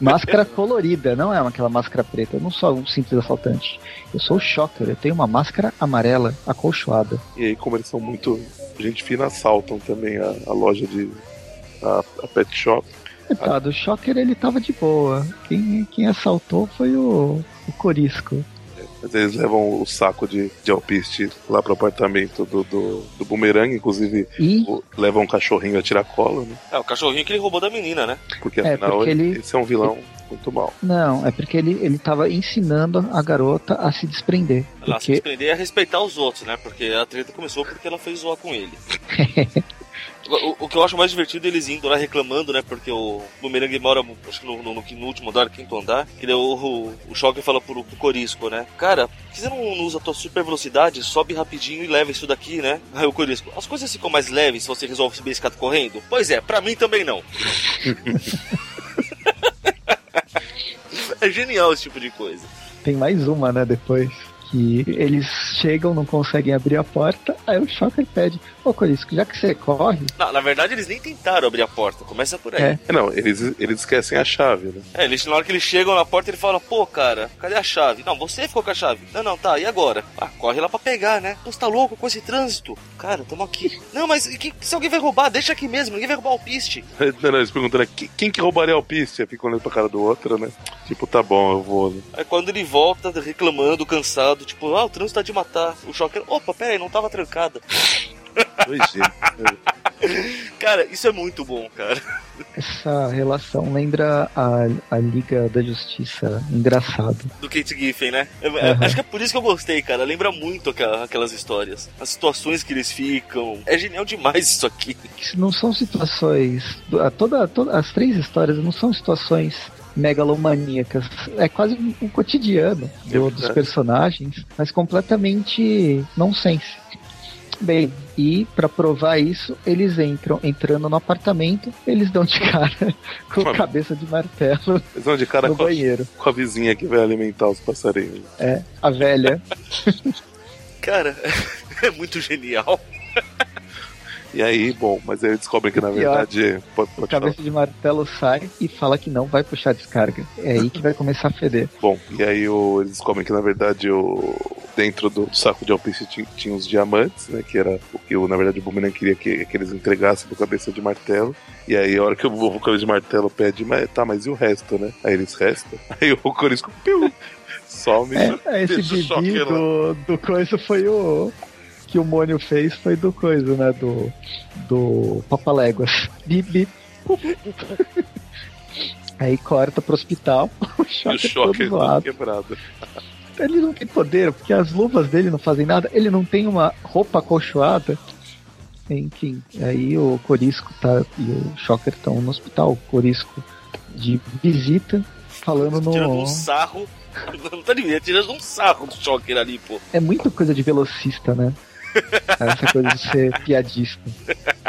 Máscara colorida, não é aquela máscara preta. Eu não sou um simples assaltante. Eu sou o Shocker, eu tenho uma máscara amarela, acolchoada. E aí, como eles são muito gente fina, assaltam também a, a loja de, a, a Pet Shop. Coitado, o Shocker ele tava de boa. Quem, quem assaltou foi o, o Corisco. Mas eles levam o saco de, de alpiste lá pro apartamento do, do, do Boomerang, inclusive e... o, levam um cachorrinho a tirar cola, né? É, o cachorrinho que ele roubou da menina, né? Porque é, afinal porque ele... esse é um vilão muito mal. Não, é porque ele, ele tava ensinando a garota a se desprender. Ela porque... se desprender e a respeitar os outros, né? Porque a treta começou porque ela fez zoar com ele. O, o, que eu acho mais divertido é eles indo lá reclamando, né? Porque o Boomerang mora, acho que no, no, no último andar, quinto andar. Que daí o, o, o Shocker fala pro, pro Corisco, né? Cara, por que você não, não usa a tua super velocidade? Sobe rapidinho e leva isso daqui, né? Aí o Corisco, as coisas ficam mais leves se você resolve subir a escada correndo? Pois é, pra mim também não. é genial esse tipo de coisa. Tem mais uma, né, depois que eles chegam, não conseguem abrir a porta, aí o Shocker pede, ô Corisco, já que você corre... Não, na verdade eles nem tentaram abrir a porta, começa por aí. É. Não, eles, eles esquecem a chave, né? É, eles, na hora que eles chegam na porta, ele fala, pô, cara, cadê a chave? Não, você ficou com a chave. Não, não, tá, e agora? Ah, corre lá pra pegar, né? Você tá louco com esse trânsito? Cara, tamo aqui. Não, mas que, se alguém vai roubar, deixa aqui mesmo, ninguém vai roubar o piste. Não, não, eles perguntam, né, quem que roubaria o piste? Fica olhando pra cara do outro, né? Tipo, tá bom, eu vou. Né? Aí quando ele volta, reclamando, cansado, tipo, ah, o trânsito tá de matar. O Shocker, opa, pera aí, não tava trancada. cara, isso é muito bom, cara. Essa relação lembra a, a Liga da Justiça engraçado. Do Kate Giffen, né? uhum. Acho que é por isso que eu gostei, cara. Lembra muito aquelas histórias. As situações que eles ficam. É genial demais isso aqui. Não são situações. Toda, toda, as três histórias não são situações megalomaníacas. É quase um cotidiano do, dos personagens, mas completamente nonsense. Bem, e para provar isso, eles entram entrando no apartamento, eles dão de cara com a cabeça de martelo eles dão de cara no com banheiro. A, com a vizinha que vai alimentar os passarinhos. É, a velha. cara, é muito genial. E aí, bom, mas aí descobrem que na verdade. Pode, pode o cabeça falar. de martelo sai e fala que não vai puxar descarga. É aí que vai começar a feder. Bom, e aí o, eles descobrem que na verdade o, dentro do, saco de alpiste tinha, tinha os diamantes, né? Que era o que na verdade o Boomerang queria que, que eles entregassem pro cabeça de martelo. E aí a hora que o, o cabeça de martelo pede, mas, tá, mas e o resto, né? Aí eles restam. Aí o Corisco, some. É, é esse bibi do, do coisa foi o que o Mônio fez foi do coisa, né? Do. Do Papaléguas. Bip, bip. Aí corta pro hospital. O choque, o choque é todo quebrado. Ele não tem poder, porque as luvas dele não fazem nada. Ele não tem uma roupa acolchoada. Enfim, aí o Corisco tá, e o Shocker estão no hospital. O Corisco de visita, falando no. Tirando um sarro. Não tá de ver, tirando um sarro do Shocker ali, pô. É muita coisa de velocista, né? Essa coisa de ser piadista.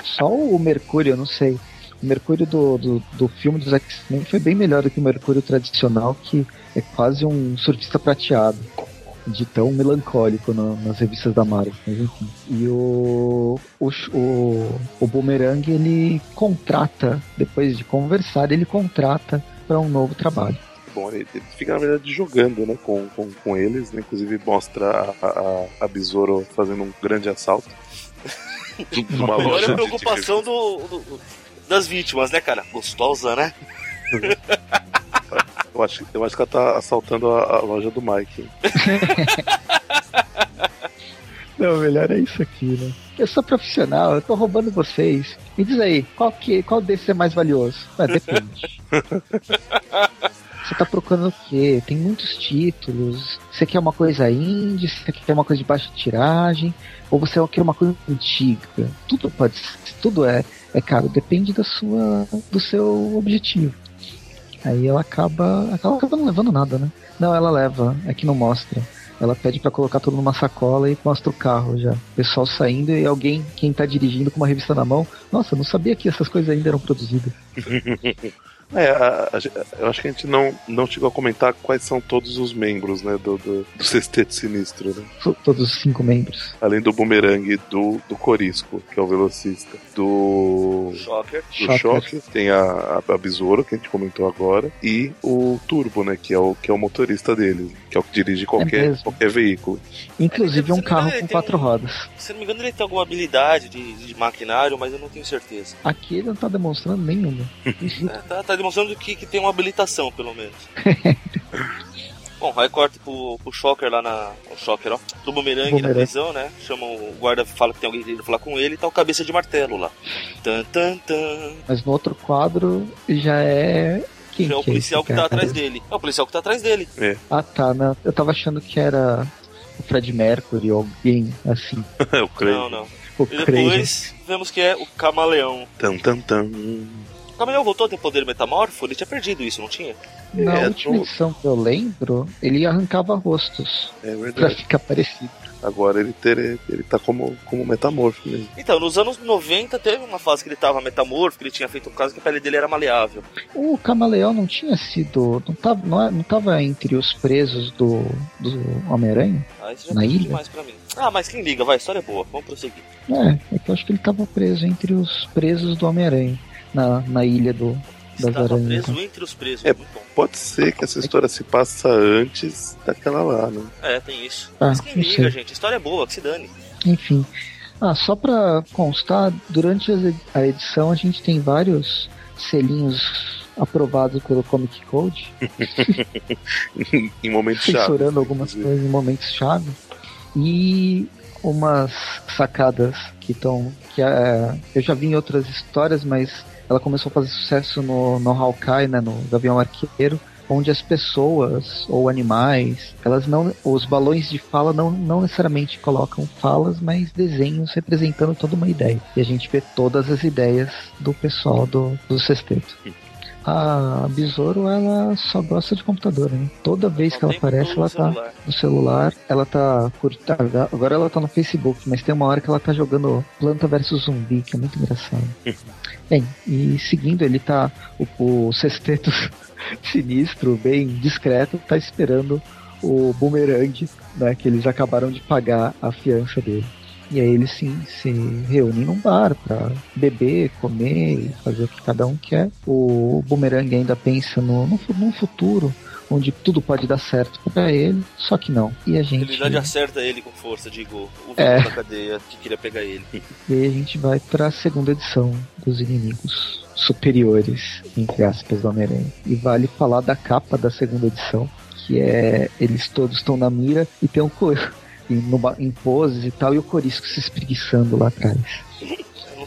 Só o Mercúrio, eu não sei. O Mercúrio do, do, do filme dos X-Men foi bem melhor do que o Mercúrio tradicional, que é quase um surfista prateado. De tão melancólico nas revistas da Marvel, mas enfim. E o, o, o, o Boomerang ele contrata, depois de conversar, ele contrata para um novo trabalho bom. Ele, ele, fica, na verdade, jogando né, com, com, com eles, né? inclusive mostra a, a, a Besouro fazendo um grande assalto. Uma Olha a preocupação do, do, das vítimas, né, cara? Gostosa, né? eu, acho, eu acho que ela tá assaltando a, a loja do Mike. Não, melhor é isso aqui, né? Eu sou profissional, eu tô roubando vocês. Me diz aí, qual, que, qual desses é mais valioso? Ah, depende. Você tá procurando o quê? Tem muitos títulos. Você quer uma coisa indie? Você quer uma coisa de baixa tiragem? Ou você quer uma coisa antiga? Tudo pode ser, tudo é, é caro, depende da sua, do seu objetivo. Aí ela acaba, ela acaba não levando nada, né? Não, ela leva, é que não mostra. Ela pede para colocar tudo numa sacola e mostra o carro já. O pessoal saindo e alguém, quem tá dirigindo com uma revista na mão. Nossa, não sabia que essas coisas ainda eram produzidas. É, a, a, eu acho que a gente não, não chegou a comentar quais são todos os membros, né, do, do, do Sexteto Sinistro, né? Todos os cinco membros. Além do Boomerang, do, do Corisco, que é o velocista, do... Shocker. Do Shocker, tem a, a, a Besouro, que a gente comentou agora, e o Turbo, né, que é o, que é o motorista dele, que é o que dirige qualquer, é qualquer veículo. Inclusive um carro com quatro um, rodas. Se não me engano, ele tem alguma habilidade de, de maquinário, mas eu não tenho certeza. Aqui ele não tá demonstrando nenhuma. é, tá, tá demonstrando que, que tem uma habilitação, pelo menos. Bom, aí corta pro, pro Shocker lá na. O Shocker, ó. Do bumerangue na prisão, né? Chama o guarda, fala que tem alguém querendo falar com ele e tá o cabeça de martelo lá. Tan, tan, tan. Mas no outro quadro já é quem já é o que é policial é que tá atrás dele. É o policial que tá atrás dele. É. Ah, tá. Não. Eu tava achando que era o Fred Mercury ou alguém assim. É o Craig. Não, não. E depois vemos que é o Camaleão. Tan, tan, tan. O Camaleão voltou a ter poder metamorfo? Ele tinha perdido isso, não tinha? Na é, última edição que eu lembro, ele arrancava rostos. É verdade. Pra ficar parecido. Agora ele, ter, ele tá como, como metamorfo mesmo. Então, nos anos 90 teve uma fase que ele tava metamorfo, que ele tinha feito um caso que a pele dele era maleável. O camaleão não tinha sido. Não tava, não, é, não tava entre os presos do, do Homem-Aranha? Ah, isso já na ilha? demais pra mim. Ah, mas quem liga, vai, a história é boa, vamos prosseguir. É, é que eu acho que ele tava preso entre os presos do Homem-Aranha. Na, na ilha do, Estava preso entre os presos. É, pode ser que essa história se passa antes daquela lá, né? É, tem isso. Ah, Mas quem liga, sei. gente? A história é boa, que se dane. Enfim. Ah, só pra constar, durante a edição a gente tem vários selinhos aprovados pelo Comic Code. em momentos chave. Censurando algumas coisas em momentos chave. E umas sacadas que estão. que é, eu já vi em outras histórias, mas ela começou a fazer sucesso no, no Hawkeye, né, no Gavião Arqueiro, onde as pessoas ou animais, elas não, os balões de fala não, não necessariamente colocam falas, mas desenhos representando toda uma ideia. E a gente vê todas as ideias do pessoal do, do sexteto. A Besouro, ela só gosta de computador, né? Toda vez que ela aparece, ela tá no celular, ela tá curtindo. Agora ela tá no Facebook, mas tem uma hora que ela tá jogando Planta vs Zumbi, que é muito engraçado. Bem, e seguindo, ele tá. O, o sexteto sinistro, bem discreto, tá esperando o boomerang, né? Que eles acabaram de pagar a fiança dele. E aí eles se, se reúnem num bar para beber, comer e fazer o que cada um quer. O Boomerang ainda pensa no, no, num futuro onde tudo pode dar certo para ele, só que não. E a gente. Realidade acerta ele com força, digo, o é. da cadeia que queria pegar ele. E aí a gente vai para a segunda edição dos inimigos superiores, entre aspas, do Homem-Aranha. E vale falar da capa da segunda edição, que é eles todos estão na mira e tem um em, numa, em poses e tal, e o Corisco se espreguiçando lá atrás.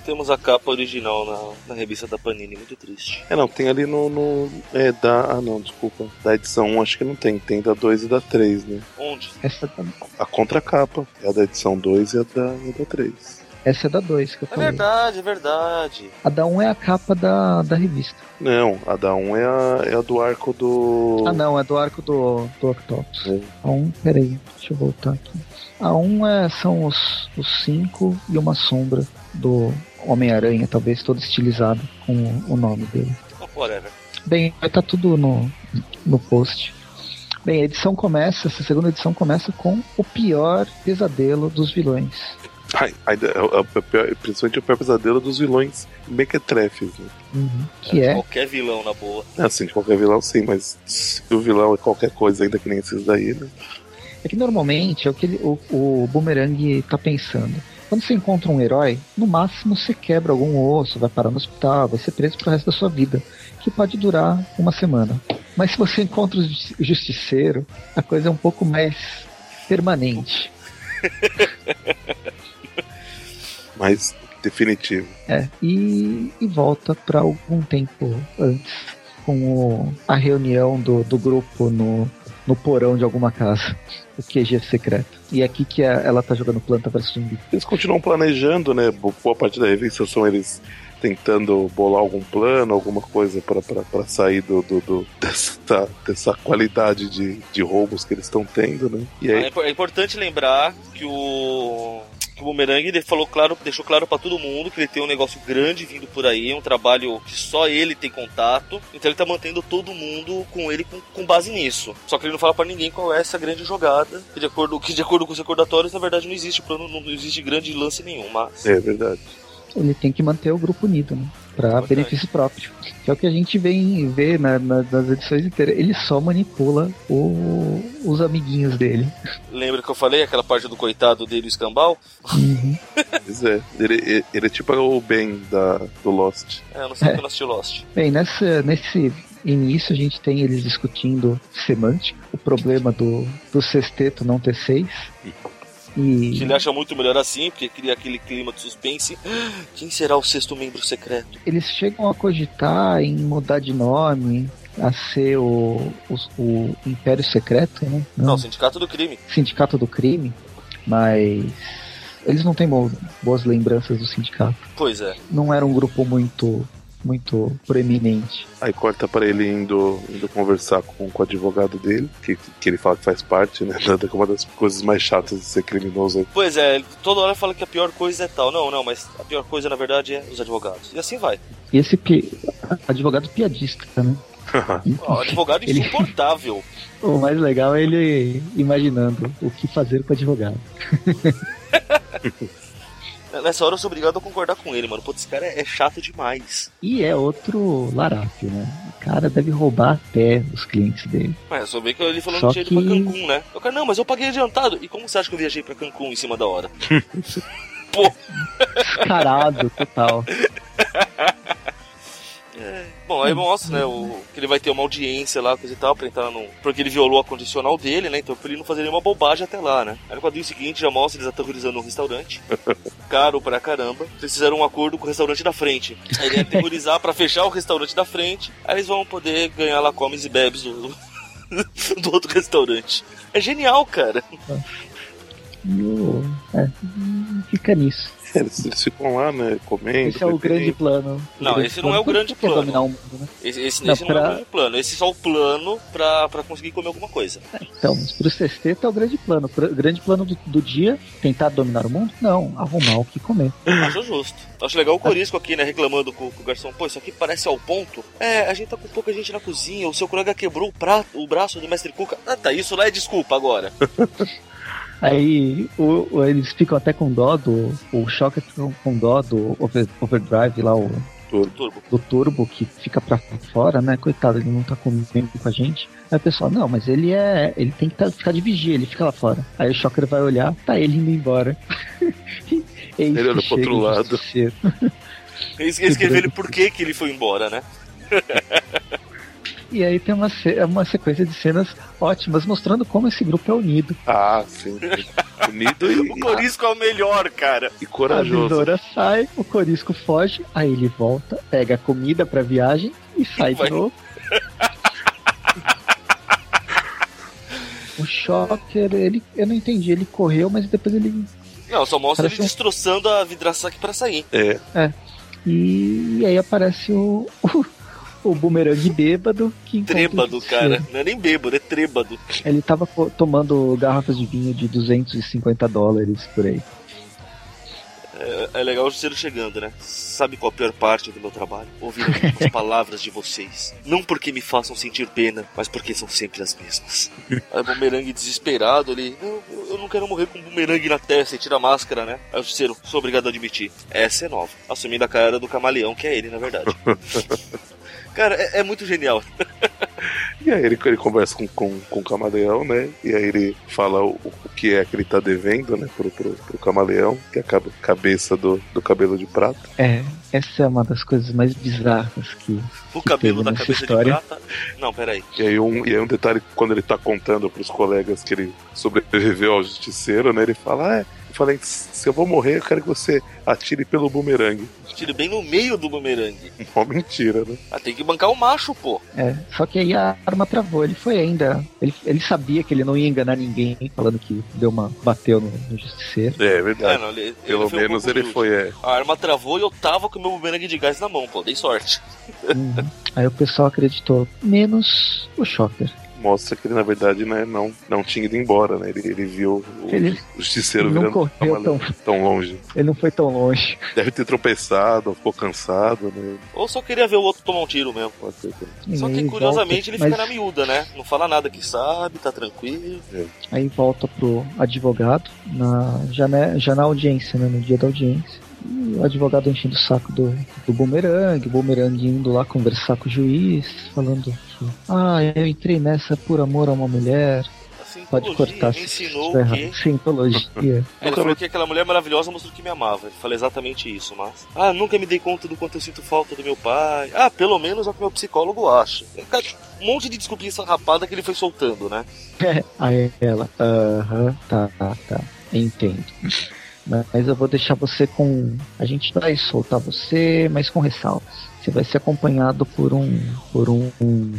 Temos a capa original na, na revista da Panini, muito triste. É, não, tem ali no. no é, da. Ah, não, desculpa. Da edição 1 acho que não tem. Tem da 2 e da 3, né? Onde? Essa tá... A contracapa. É a da edição 2 e a da, a da 3. Essa é da 2 que eu é falei. É verdade, é verdade. A da 1 um é a capa da, da revista. Não, a da 1 um é, a, é a do arco do. Ah, não, é do arco do, do Octopus. É. A 1, um, peraí, deixa eu voltar aqui. A 1 um é, são os, os cinco e uma sombra do Homem-Aranha, talvez todo estilizado com o, nome dele. Whatever. Bem, vai estar tá tudo no, no post. Bem, a edição começa, essa segunda edição começa com o pior pesadelo dos vilões. Ai, ai, é, principalmente o pior pesadelo dos vilões mequetrefes. Né? Uhum, que é, é, Qualquer vilão, na boa. É, assim, de qualquer vilão sim, mas se o vilão é qualquer coisa ainda que nem esses daí, né? É que normalmente é o que ele, o, o Boomerang tá pensando. Quando você encontra um herói, no máximo você quebra algum osso, vai parar no hospital, vai ser preso pro resto da sua vida, que pode durar uma semana. Mas se você encontra o justiceiro, a coisa é um pouco mais permanente. mais definitivo. É, e, e volta para algum tempo antes, com o, a reunião do, do grupo no, no porão de alguma casa. O QG secreto. E é aqui que a, ela tá jogando planta versus zumbi. Eles continuam planejando, né? Boa parte da revista são eles tentando bolar algum plano, alguma coisa para sair do, do, do, dessa, dessa qualidade de, de roubos que eles estão tendo, né? E aí... é, é importante lembrar que o o Boomerang ele falou claro, deixou claro para todo mundo que ele tem um negócio grande vindo por aí, um trabalho que só ele tem contato. Então ele tá mantendo todo mundo com ele com, com base nisso. Só que ele não fala para ninguém qual é essa grande jogada, que de acordo, que de acordo com os recordatórios, na verdade não existe plano, não existe grande lance nenhum, mas É verdade. Ele tem que manter o grupo unido, né? Para benefício próprio. Que é o que a gente vem ver na, na, nas edições inteiras. Ele só manipula o, os amiguinhos dele. Lembra que eu falei aquela parte do coitado dele, o escambau? Uhum. pois é, ele, ele, é tipo o Ben da, do Lost. É, eu não sei é. que eu não assisti Lost. Bem, nessa, nesse nisso a gente tem eles discutindo semântica, o problema do, do sexteto não ter seis. E... Que ele acha muito melhor assim, porque cria aquele clima de suspense. Quem será o sexto membro secreto? Eles chegam a cogitar em mudar de nome, a ser o, o, o Império Secreto, né? Não, não, Sindicato do Crime. Sindicato do Crime, mas eles não têm boas lembranças do sindicato. Pois é. Não era um grupo muito muito proeminente. Aí corta para ele indo, indo conversar com, com o advogado dele, que, que ele fala que faz parte, né? Da, uma das coisas mais chatas de ser criminoso aí. Pois é, toda hora fala que a pior coisa é tal. Não, não, mas a pior coisa na verdade é os advogados. E assim vai. E esse pi... advogado piadista, né? o advogado insuportável. o mais legal é ele imaginando o que fazer com o advogado. Nessa hora eu sou obrigado a concordar com ele, mano. Pô, esse cara é, chato demais. E é outro larápio, né? O cara deve roubar até os clientes dele. Mas só vê que ele falando Só que tinha ido pra Cancún, né? Eu cara, não, mas eu paguei adiantado. E como você acha que eu viajei pra Cancún em cima da hora? Pô. Descarado, total. É. Bom, aí mostra, né, o, que ele vai ter uma audiência lá, coisa e tal, pra entrar no. Porque ele violou a condicional dele, né? Então pra ele não fazer nenhuma bobagem até lá, né? Aí no quadrinho seguinte já mostra eles aterrorizando um restaurante. Caro pra caramba. Eles fizeram um acordo com o restaurante da frente. Aí ele ia aterrorizar pra fechar o restaurante da frente. Aí eles vão poder ganhar lá comes e bebes do, do outro restaurante. É genial, cara. É, fica nisso. Eles, eles, ficam lá, né, comendo. Esse é o grande plano. Não, grande esse não é o grande plano. Dominar o mundo, né? Esse, esse, não, esse pra... não é o grande plano. Esse é só o plano pra, pra conseguir comer alguma coisa. É, então, mas pro sexteto é o grande plano. O grande plano do, do, dia, tentar dominar o mundo? Não, arrumar o que comer. Acho justo. Acho legal o Corisco aqui, né, reclamando com, com, o garçom. Pô, isso aqui parece ao ponto. É, a gente tá com pouca gente na cozinha. O seu colega quebrou o, prato, o braço do mestre Cuca. Ah, tá, isso lá é desculpa agora. Aí o, o, eles ficam até com dó do. O Shocker fica com dó do over, Overdrive lá, o. Turbo. Do Turbo, que fica pra fora, né? Coitado, ele não tá comendo com a gente. Aí o pessoal, não, mas ele é. Ele tem que tá, ficar de vigia, ele fica lá fora. Aí o Shocker vai olhar, tá ele indo embora. ele olha pro outro lado. Eles escreveram ele por que ele foi embora, né? E aí tem uma, uma sequência de cenas ótimas mostrando como esse grupo é unido. Ah, sim. Unido e. o Corisco é o melhor, cara. E corajoso. A Vidora sai, o Corisco foge, aí ele volta, pega a comida pra viagem e sai Vai. de novo. o Shocker, ele, eu não entendi, ele correu, mas depois ele. Não, só mostra ele um... destroçando a vidraça aqui pra sair. É. É. E, e aí aparece o, o o bumerangue bêbado. Que trêbado, cara. Não é nem bêbado, é trêbado. Ele tava tomando garrafas de vinho de 250 dólares por aí. É, é legal o Justiceiro chegando, né? Sabe qual a pior parte do meu trabalho? Ouvir as palavras de vocês. Não porque me façam sentir pena, mas porque são sempre as mesmas. Aí o bumerangue desesperado ali. Eu, eu não quero morrer com um bumerangue na testa e tira a máscara, né? Aí o Justiceiro, sou obrigado a admitir. Essa é nova. Assumindo a cara do camaleão, que é ele, na verdade. Cara, é, é muito genial. E aí ele, ele conversa com, com, com o camaleão, né? E aí ele fala o, o que é que ele tá devendo, né? Pro, pro, pro camaleão, que é a cabeça do, do cabelo de prata. É, essa é uma das coisas mais bizarras que. O que cabelo da cabeça história. de prata? Não, peraí. E aí, um, e aí um detalhe, quando ele tá contando pros colegas que ele sobreviveu ao justiceiro, né? Ele fala, ah, é eu falei, se eu vou morrer, eu quero que você atire pelo bumerangue. Atire bem no meio do bumerangue. Uma mentira, né? Ah, tem que bancar o macho, pô. É, só que aí a arma travou. Ele foi ainda. Ele, ele sabia que ele não ia enganar ninguém, falando que deu uma. bateu no, no justiceiro. É, é verdade. É, não, ele, Pelo ele menos um ele foi. É. A arma travou e eu tava com o meu bumerangue de gás na mão, pô. Dei sorte. Uhum. Aí o pessoal acreditou. Menos o Shocker mostra que ele, na verdade, né, não, não tinha ido embora, né? Ele, ele viu o ele, justiceiro ele não correu tão, tão longe. Ele não foi tão longe. Deve ter tropeçado, ficou cansado, né? Ou só queria ver o outro tomar um tiro mesmo. Pode ser. Só que, curiosamente, volta, ele fica na miúda, né? Não fala nada que sabe, tá tranquilo. É. Aí volta pro advogado, na, já, né, já na audiência, né? No dia da audiência. E o advogado enchendo o saco do, do bumerangue, o bumerangue indo lá conversar com o juiz, falando que, ah, eu entrei nessa por amor a uma mulher. Pode cortar. Me ensinou o quê? Cientologia. ele falou que aquela mulher maravilhosa mostrou que me amava. Ele falou exatamente isso, mas. Ah, nunca me dei conta do quanto eu sinto falta do meu pai. Ah, pelo menos é o que meu psicólogo acha. Um monte de desculpinha rapada que ele foi soltando, né? É, aí ela. Aham, uh -huh, tá, tá, tá. Entendo. Mas eu vou deixar você com. A gente vai soltar você, mas com ressalvas. Você vai ser acompanhado por um. por um, um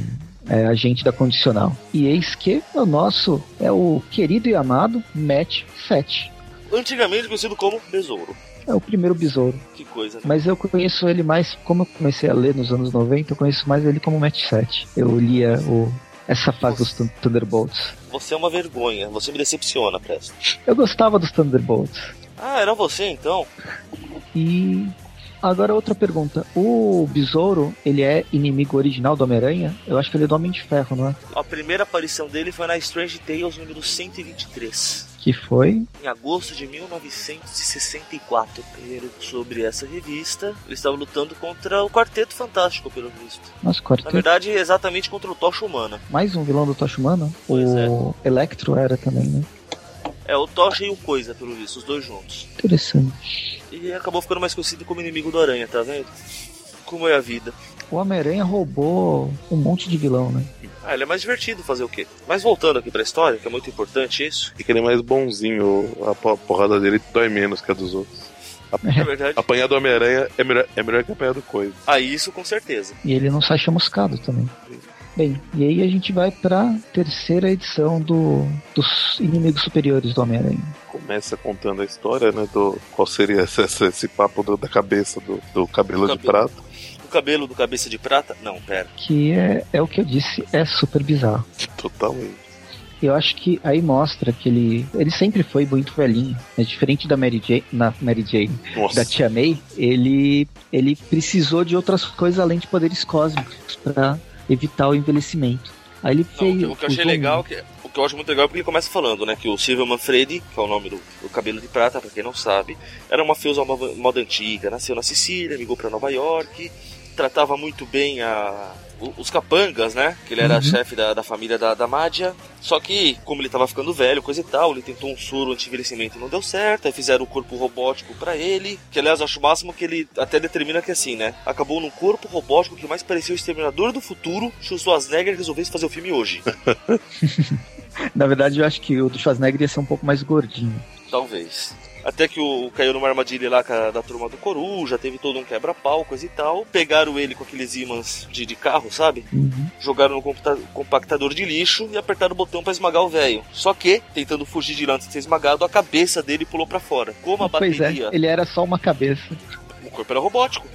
é, agente da condicional. E eis que o nosso é o querido e amado Matt 7. Antigamente conhecido como Besouro. É o primeiro besouro. Que coisa, né? Mas eu conheço ele mais, como eu comecei a ler nos anos 90, eu conheço mais ele como Match 7. Eu lia o, essa fase você, dos Thunderbolts. Você é uma vergonha, você me decepciona, Presto. Eu gostava dos Thunderbolts. Ah, era você então? E Agora outra pergunta. O Besouro, ele é inimigo original do Homem-Aranha? Eu acho que ele é do Homem de Ferro, não é? A primeira aparição dele foi na Strange Tales número 123. Que foi? Em agosto de 1964. Primeiro sobre essa revista, ele estava lutando contra o Quarteto Fantástico, pelo visto. Nossa, Quarteto? Na verdade, exatamente contra o Tocha Humana. Mais um vilão do Tocha Humana? Pois o é. Electro era também, né? É, o Tocha e o Coisa, pelo visto, os dois juntos. Interessante. E acabou ficando mais conhecido como inimigo do Aranha, tá vendo? Como é a vida. O Homem-Aranha roubou um monte de vilão, né? Ah, ele é mais divertido fazer o quê? Mas voltando aqui pra história, que é muito importante isso. E que ele é mais bonzinho, a porrada dele dói menos que a dos outros. É verdade. Apanhar do Homem-Aranha é melhor, é melhor que apanhar do Coisa. Ah, isso com certeza. E ele não sai chamuscado também. Bem, e aí a gente vai pra terceira edição do, dos inimigos superiores do Homem-Aranha. Começa contando a história, né? Do qual seria esse, esse papo do, da cabeça do, do cabelo, cabelo de prata. O cabelo do cabeça de prata? Não, pera. Que é, é o que eu disse, é super bizarro. Totalmente. Eu acho que aí mostra que ele, ele sempre foi muito velhinho. Mas diferente da Mary Jane, na Mary Jane, Nossa. da Tia May, ele, ele precisou de outras coisas além de poderes cósmicos para evitar o envelhecimento. Aí ele fez. Não, o que eu achei legal, que, o que eu acho muito legal é porque ele começa falando, né, que o Silvio Manfredi, que é o nome do, do cabelo de prata, para quem não sabe, era uma feusa moda antiga, nasceu na Sicília, migrou para Nova York, tratava muito bem a, os capangas, né? Que ele era uhum. chefe da, da família da, da Mádia. Só que, como ele tava ficando velho, coisa e tal, ele tentou um soro anti-envelhecimento e não deu certo. Aí fizeram o um corpo robótico para ele. Que, aliás, acho o máximo que ele até determina que assim, né? Acabou num corpo robótico que mais parecia o Exterminador do Futuro se o Schwarzenegger resolvesse fazer o filme hoje. Na verdade, eu acho que o do Schwarzenegger ia ser um pouco mais gordinho. Talvez. Até que o caiu numa armadilha lá da turma do Coruja, teve todo um quebra-pau, coisa e tal. Pegaram ele com aqueles ímãs de, de carro, sabe? Uhum. Jogaram no compactador de lixo e apertaram o botão para esmagar o velho. Só que, tentando fugir de lá antes de ser esmagado, a cabeça dele pulou para fora. Como a pois é, bateria. É, ele era só uma cabeça. O corpo era robótico.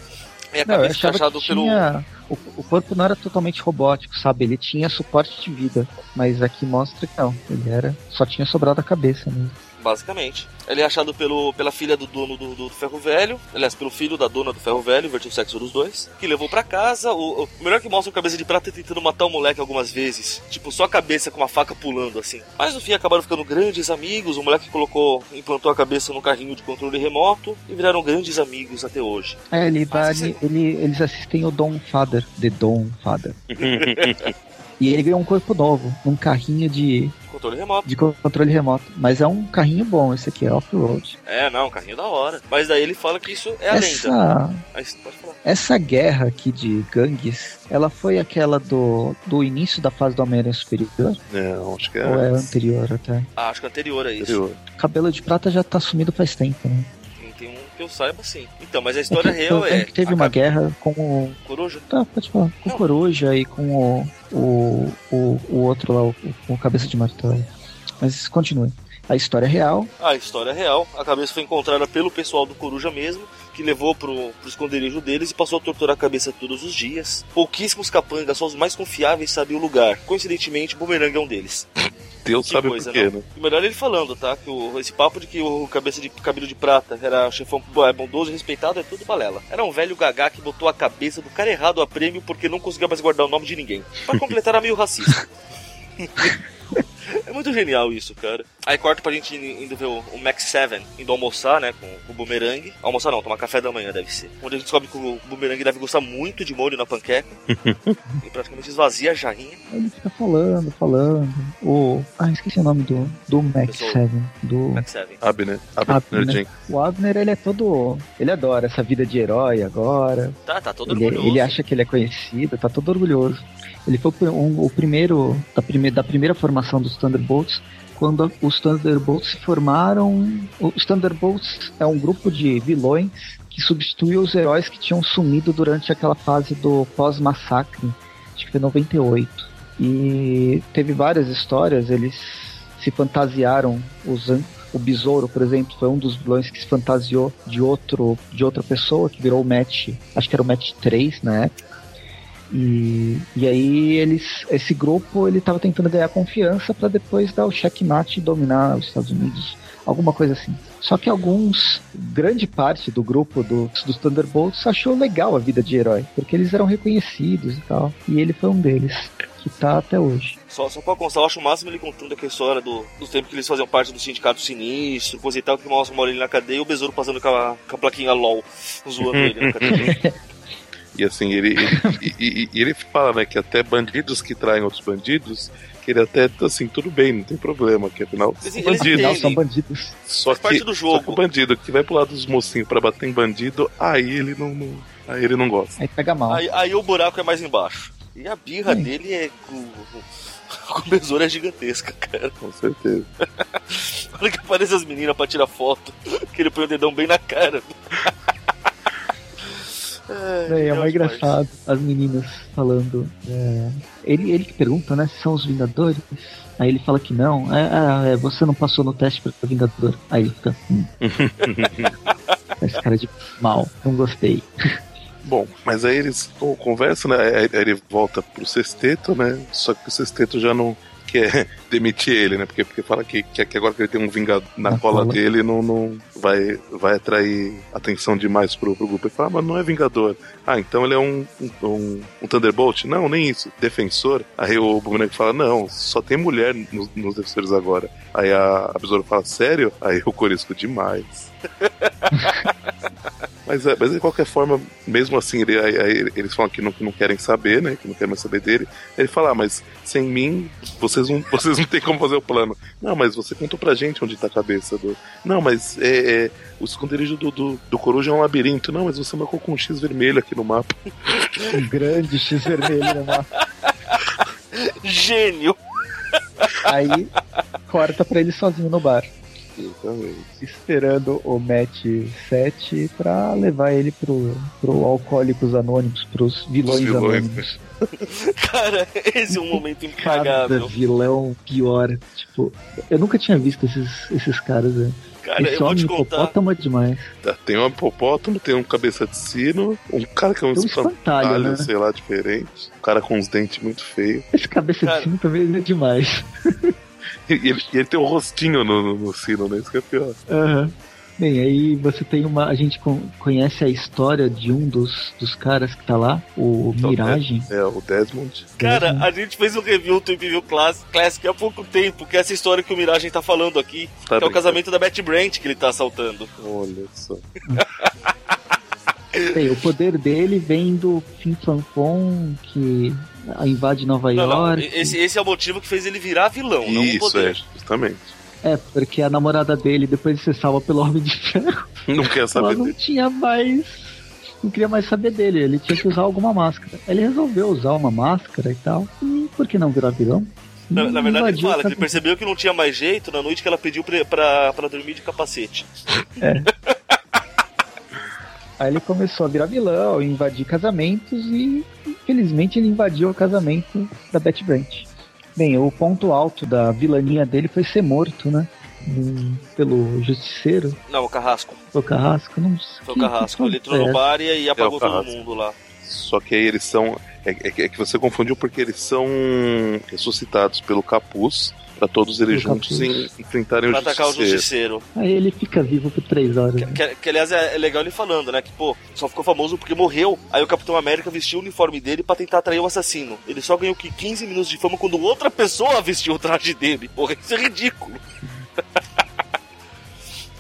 E a não, cabeça achado pelo. Tinha... O, o corpo não era totalmente robótico, sabe? Ele tinha suporte de vida. Mas aqui mostra que não. Ele era. Só tinha sobrado a cabeça mesmo basicamente. Ele é achado pelo, pela filha do dono do, do, Ferro Velho, aliás, pelo filho da dona do Ferro Velho, invertiu o sexo dos dois, que levou para casa. O, o, melhor que mostra o cabeça de prata tentando matar o moleque algumas vezes. Tipo, só a cabeça com uma faca pulando assim. Mas no fim acabaram ficando grandes amigos. O moleque colocou, implantou a cabeça no carrinho de controle remoto e viraram grandes amigos até hoje. É, ele, vai, ele, ele, eles assistem o Dom Father, The Dom Father. e ele ganhou um corpo novo, um carrinho de Controle remoto. De controle remoto. Mas é um carrinho bom, esse aqui é off-road. É, não, um carrinho da hora. Mas daí ele fala que isso é a essa... lenda. Essa guerra aqui de gangues, ela foi aquela do, do início da fase do Homem-Aranha Superior? É, acho que é. Ou é anterior até? Ah, acho que é anterior a isso. Anterior. Cabelo de Prata já tá sumido faz tempo, né? Tem um que eu saiba, sim. Então, mas a história é que, real é. que teve uma guerra com o. Coruja? Tá, pode falar. Com o Coruja e com o. O, o, o outro lá, o, o Cabeça de Martelo. Mas continue. A história é real. A história é real. A cabeça foi encontrada pelo pessoal do Coruja mesmo, que levou pro, pro esconderijo deles e passou a torturar a cabeça todos os dias. Pouquíssimos capangas, só os mais confiáveis, sabiam o lugar. Coincidentemente, Boomerang é um deles. Deus que sabe coisa, por quê, né? E melhor ele falando, tá? Que o, esse papo de que o cabeça de cabelo de prata era chefão é bondoso e respeitado é tudo balela. Era um velho gagá que botou a cabeça do cara errado a prêmio porque não conseguia mais guardar o nome de ninguém. Pra completar, era meio racista. É muito genial isso, cara. Aí corta pra gente indo ver o, o Max 7 indo almoçar, né, com, com o Boomerang. Almoçar não, tomar café da manhã deve ser. Onde a gente descobre que o Boomerang deve gostar muito de molho na panqueca. e praticamente esvazia a jarrinha. Ele fica falando, falando. O... Ah, esqueci o nome do, do Max 7. Do... Max 7. Abner. Abner, Abner. O Abner, ele é todo... Ele adora essa vida de herói agora. Tá, tá todo ele, orgulhoso. Ele acha que ele é conhecido, tá todo orgulhoso. Ele foi um, o primeiro da, prime, da primeira formação dos Thunderbolts quando os Thunderbolts se formaram. Os Thunderbolts é um grupo de vilões que substitui os heróis que tinham sumido durante aquela fase do pós-massacre, acho que foi 98. E teve várias histórias, eles se fantasiaram usando o Besouro, por exemplo, foi um dos vilões que se fantasiou de outro de outra pessoa que virou o match, acho que era o match 3 na época. E, e aí eles, esse grupo ele estava tentando ganhar confiança para depois dar o checkmate e dominar os Estados Unidos, alguma coisa assim. Só que alguns, grande parte do grupo do, dos Thunderbolts achou legal a vida de herói, porque eles eram reconhecidos e tal. E ele foi um deles, que tá até hoje. Só, só pra constar, eu acho o máximo ele contando aquela história do, do tempo que eles faziam parte do sindicato sinistro, coisa e tal, que mostra uma na cadeia e o besouro passando com a, com a plaquinha LOL, zoando ele na cadeia. E assim, ele, ele, e, e, ele fala, né, que até bandidos que traem outros bandidos, que ele até, assim, tudo bem, não tem problema, que afinal são bandidos. são bandidos. Só Faz que, parte do jogo. Só que o bandido que vai pro lado dos mocinhos pra bater em bandido, aí ele não, não aí ele não gosta. Aí pega mal. Aí, aí o buraco é mais embaixo. E a birra Sim. dele é com, besouro é gigantesca, cara. Com certeza. Olha que aparece as meninas pra tirar foto, que ele põe o dedão bem na cara. É, é mais engraçado as meninas falando. é, ele, ele que pergunta, né? Se são os Vingadores. Aí ele fala que não. É, ah, é, você não passou no teste pra Vingador. Aí ele fica. Hum. Esse cara de mal. Não gostei. Bom, mas aí eles co- conversam, né? Aí aí ele volta pro sexteto, né? Só que o sexteto já não quer demitir ele, né? Porque, porque fala que, que, agora que ele tem um vingador na, Na cola cola. dele, não, não vai, vai atrair atenção demais pro, pro grupo. Ele fala, ah, mas não é vingador. Ah, então ele é um, um, um Thunderbolt? Não, nem isso. Defensor? Aí o Boomerang fala, não, só tem mulher nos, nos defensores agora. Aí a, a Besouro fala, sério? Aí o Corisco, demais. Mas, é, mas de qualquer forma, mesmo assim, ele- aí- aí eles falam que não, que não querem saber, né? Que não querem mais saber dele. Ele fala, ah, mas sem mim, vocês não, vocês não têm como fazer o plano. Não, mas você contou pra gente onde tá a cabeça do. Não, mas é, é, o esconderijo do, do, do coruja é um labirinto. Não, mas você marcou com um X vermelho aqui no mapa. Um grande X vermelho no mapa. Gênio! Aí corta pra ele sozinho no bar. Exatamente. Esperando o match 7 pra levar ele pro, pro Alcoólicos Anônimos, pros vilões, vilões. anônimos. Cara, esse é um momento Cada impagável. vilão pior. Tipo, eu nunca tinha visto esses, esses caras, né? Cara, Esse eu vou te homem contar. hipopótamo é demais. Tá, Tem um hipopótamo, tem um cabeça de sino, um cara que é um Tem um espantalho, espantalho, né? sei lá, diferente. Um cara com uns dentes muito feios. Esse cabeça Cara. de sino também é demais. E ele, e ele tem um rostinho no, no, no sino, né? Isso que é pior. Aham. Bem, aí você tem uma. A gente con- conhece a história de um dos, dos caras que tá lá, o Então, Mirage. É, o Desmond. Cara, a gente fez um review do Trip View Class- Classic há pouco tempo, que é essa história que o Miragem tá falando aqui, Tá que é o casamento da Betty Brant que ele tá assaltando. Olha só. Bem, o poder dele vem do Fin Fan Fon, que invade Nova Não, não, York. esse, esse é o motivo que fez ele virar vilão, não o Isso, poder. é, justamente. É, porque a namorada dele, depois de ser salva pelo Homem de Ferro, Não quer ela saber não dele. tinha mais. Não queria mais saber dele, ele tinha que usar alguma máscara. Ele resolveu usar uma máscara e tal. E por que não virar vilão? Na, na verdade, ele Invadiu fala o que ele percebeu que não tinha mais jeito na noite que ela pediu pra, pra, pra dormir de capacete. Aí ele começou a virar vilão, invadir casamentos e, infelizmente, ele invadiu o casamento da Betty Brant. Bem, o ponto alto da vilania dele foi ser morto, né? Pelo justiceiro, Não, o Carrasco. o Carrasco, não sei. Foi o Carrasco. Ele entrou no bar e, e apagou É, todo mundo lá. Só que aí eles são. É, é é que você confundiu porque eles são ressuscitados pelo capuz. Pra todos eles juntos em, enfrentarem pra o atacar justiceiro. o justiceiro. Aí ele fica vivo por três horas. Que, né? que, que, aliás é, é, legal ele falando, né? Que, pô, só ficou famoso porque morreu. Aí o Capitão América vestiu o uniforme dele pra tentar atrair o assassino. Ele só ganhou que 15 minutos de fama quando outra pessoa vestiu o traje dele. Porra, isso é ridículo.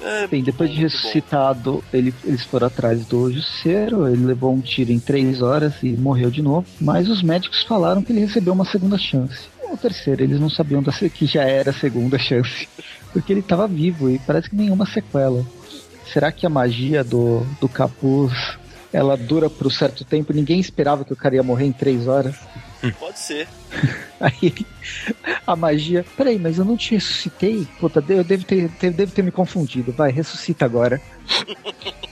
É, Bem, depois de ressuscitado, ele, eles foram atrás do Justiceiro, ele levou um tiro em três horas e morreu de novo. Mas os médicos falaram que ele recebeu uma segunda chance. Ou terceira, eles não sabiam que já era a segunda chance. Porque ele estava vivo e parece que nenhuma sequela. Será que a magia do, do capuz ela dura por um certo tempo? Ninguém esperava que o cara ia morrer em três horas. Pode ser. Aí a magia. Peraí, mas eu não te ressuscitei? Puta, eu devo ter, ter, devo ter me confundido. Vai, ressuscita agora.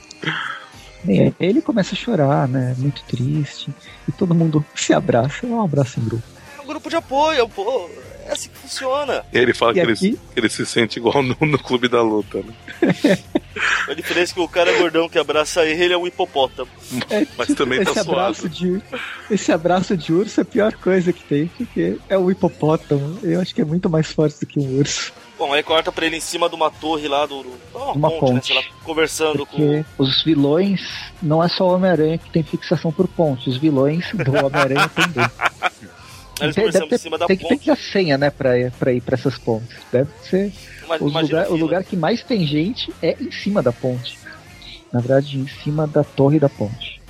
Ele começa a chorar, né? Muito triste. E todo mundo se abraça. É um abraço em grupo. É grupo de apoio, pô. É assim que funciona. E ele fala que ele, ele, se sente igual no, no clube da luta, né? A diferença é que o cara gordão que abraça ele, ele é um hipopótamo. É, Mas tipo, também tá esse abraço de Esse abraço de urso é a pior coisa que tem, porque é um hipopótamo. Eu acho que é muito mais forte do que um urso. Bom, aí corta pra ele em cima de uma torre lá do. uma, uma ponte, ponte. Né, lá, conversando Porque com. Os vilões, não é só o Homem-Aranha que tem fixação por ponte, os vilões do Homem-Aranha também. Eles tem, deve ter, em cima da tem ponte. que ter a senha, né, pra, pra ir pra essas pontes. Deve ser. Mas, lugar, o lugar que mais tem gente é em cima da ponte. Na verdade, em cima da torre da ponte.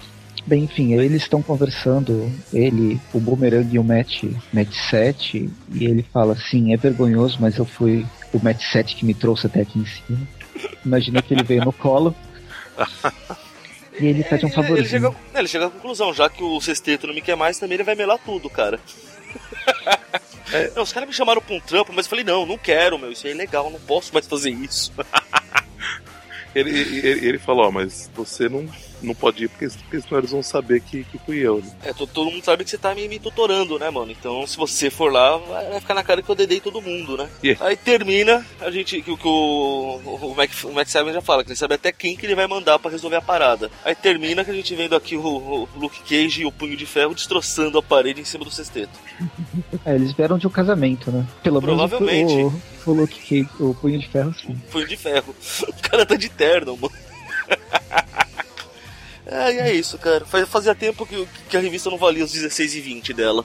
Bem, enfim, eles estão conversando, ele, o Boomerang e o Matt, Matt 7, e ele fala assim, é vergonhoso, mas eu fui o Matt 7 que me trouxe até aqui em cima. Imagina que ele veio no colo. E ele pede um favorzinho. Ele chega, ele chega à conclusão, já que o sexteto não me quer mais, também ele vai melar tudo, cara. Os caras me chamaram pra um trampo, mas eu falei, não, não quero, meu, isso é ilegal, não posso mais fazer isso. ele, ele, ele falou, mas você não não pode ir porque, porque senão eles vão saber que, que fui eu. Né? É, todo, todo mundo sabe que você tá me, me tutorando, né, mano? Então, se você for lá, vai, vai ficar na cara que eu dedei todo mundo, né? Yeah. Aí termina, a gente, que, que o, o, Mac, o Max Simon já fala, que ele sabe até quem que ele vai mandar para resolver a parada. Aí termina que a gente vendo aqui o, o Luke Cage e o Punho de Ferro destroçando a parede em cima do sexteto. É, eles vieram de um casamento, né? Pelo Provavelmente. menos o, o Luke Cage, o Punho de Ferro, sim. O Punho de Ferro. O cara tá de terno, mano. É, e é isso, cara. Fazia tempo que, que a revista não valia os 16 e 20 dela.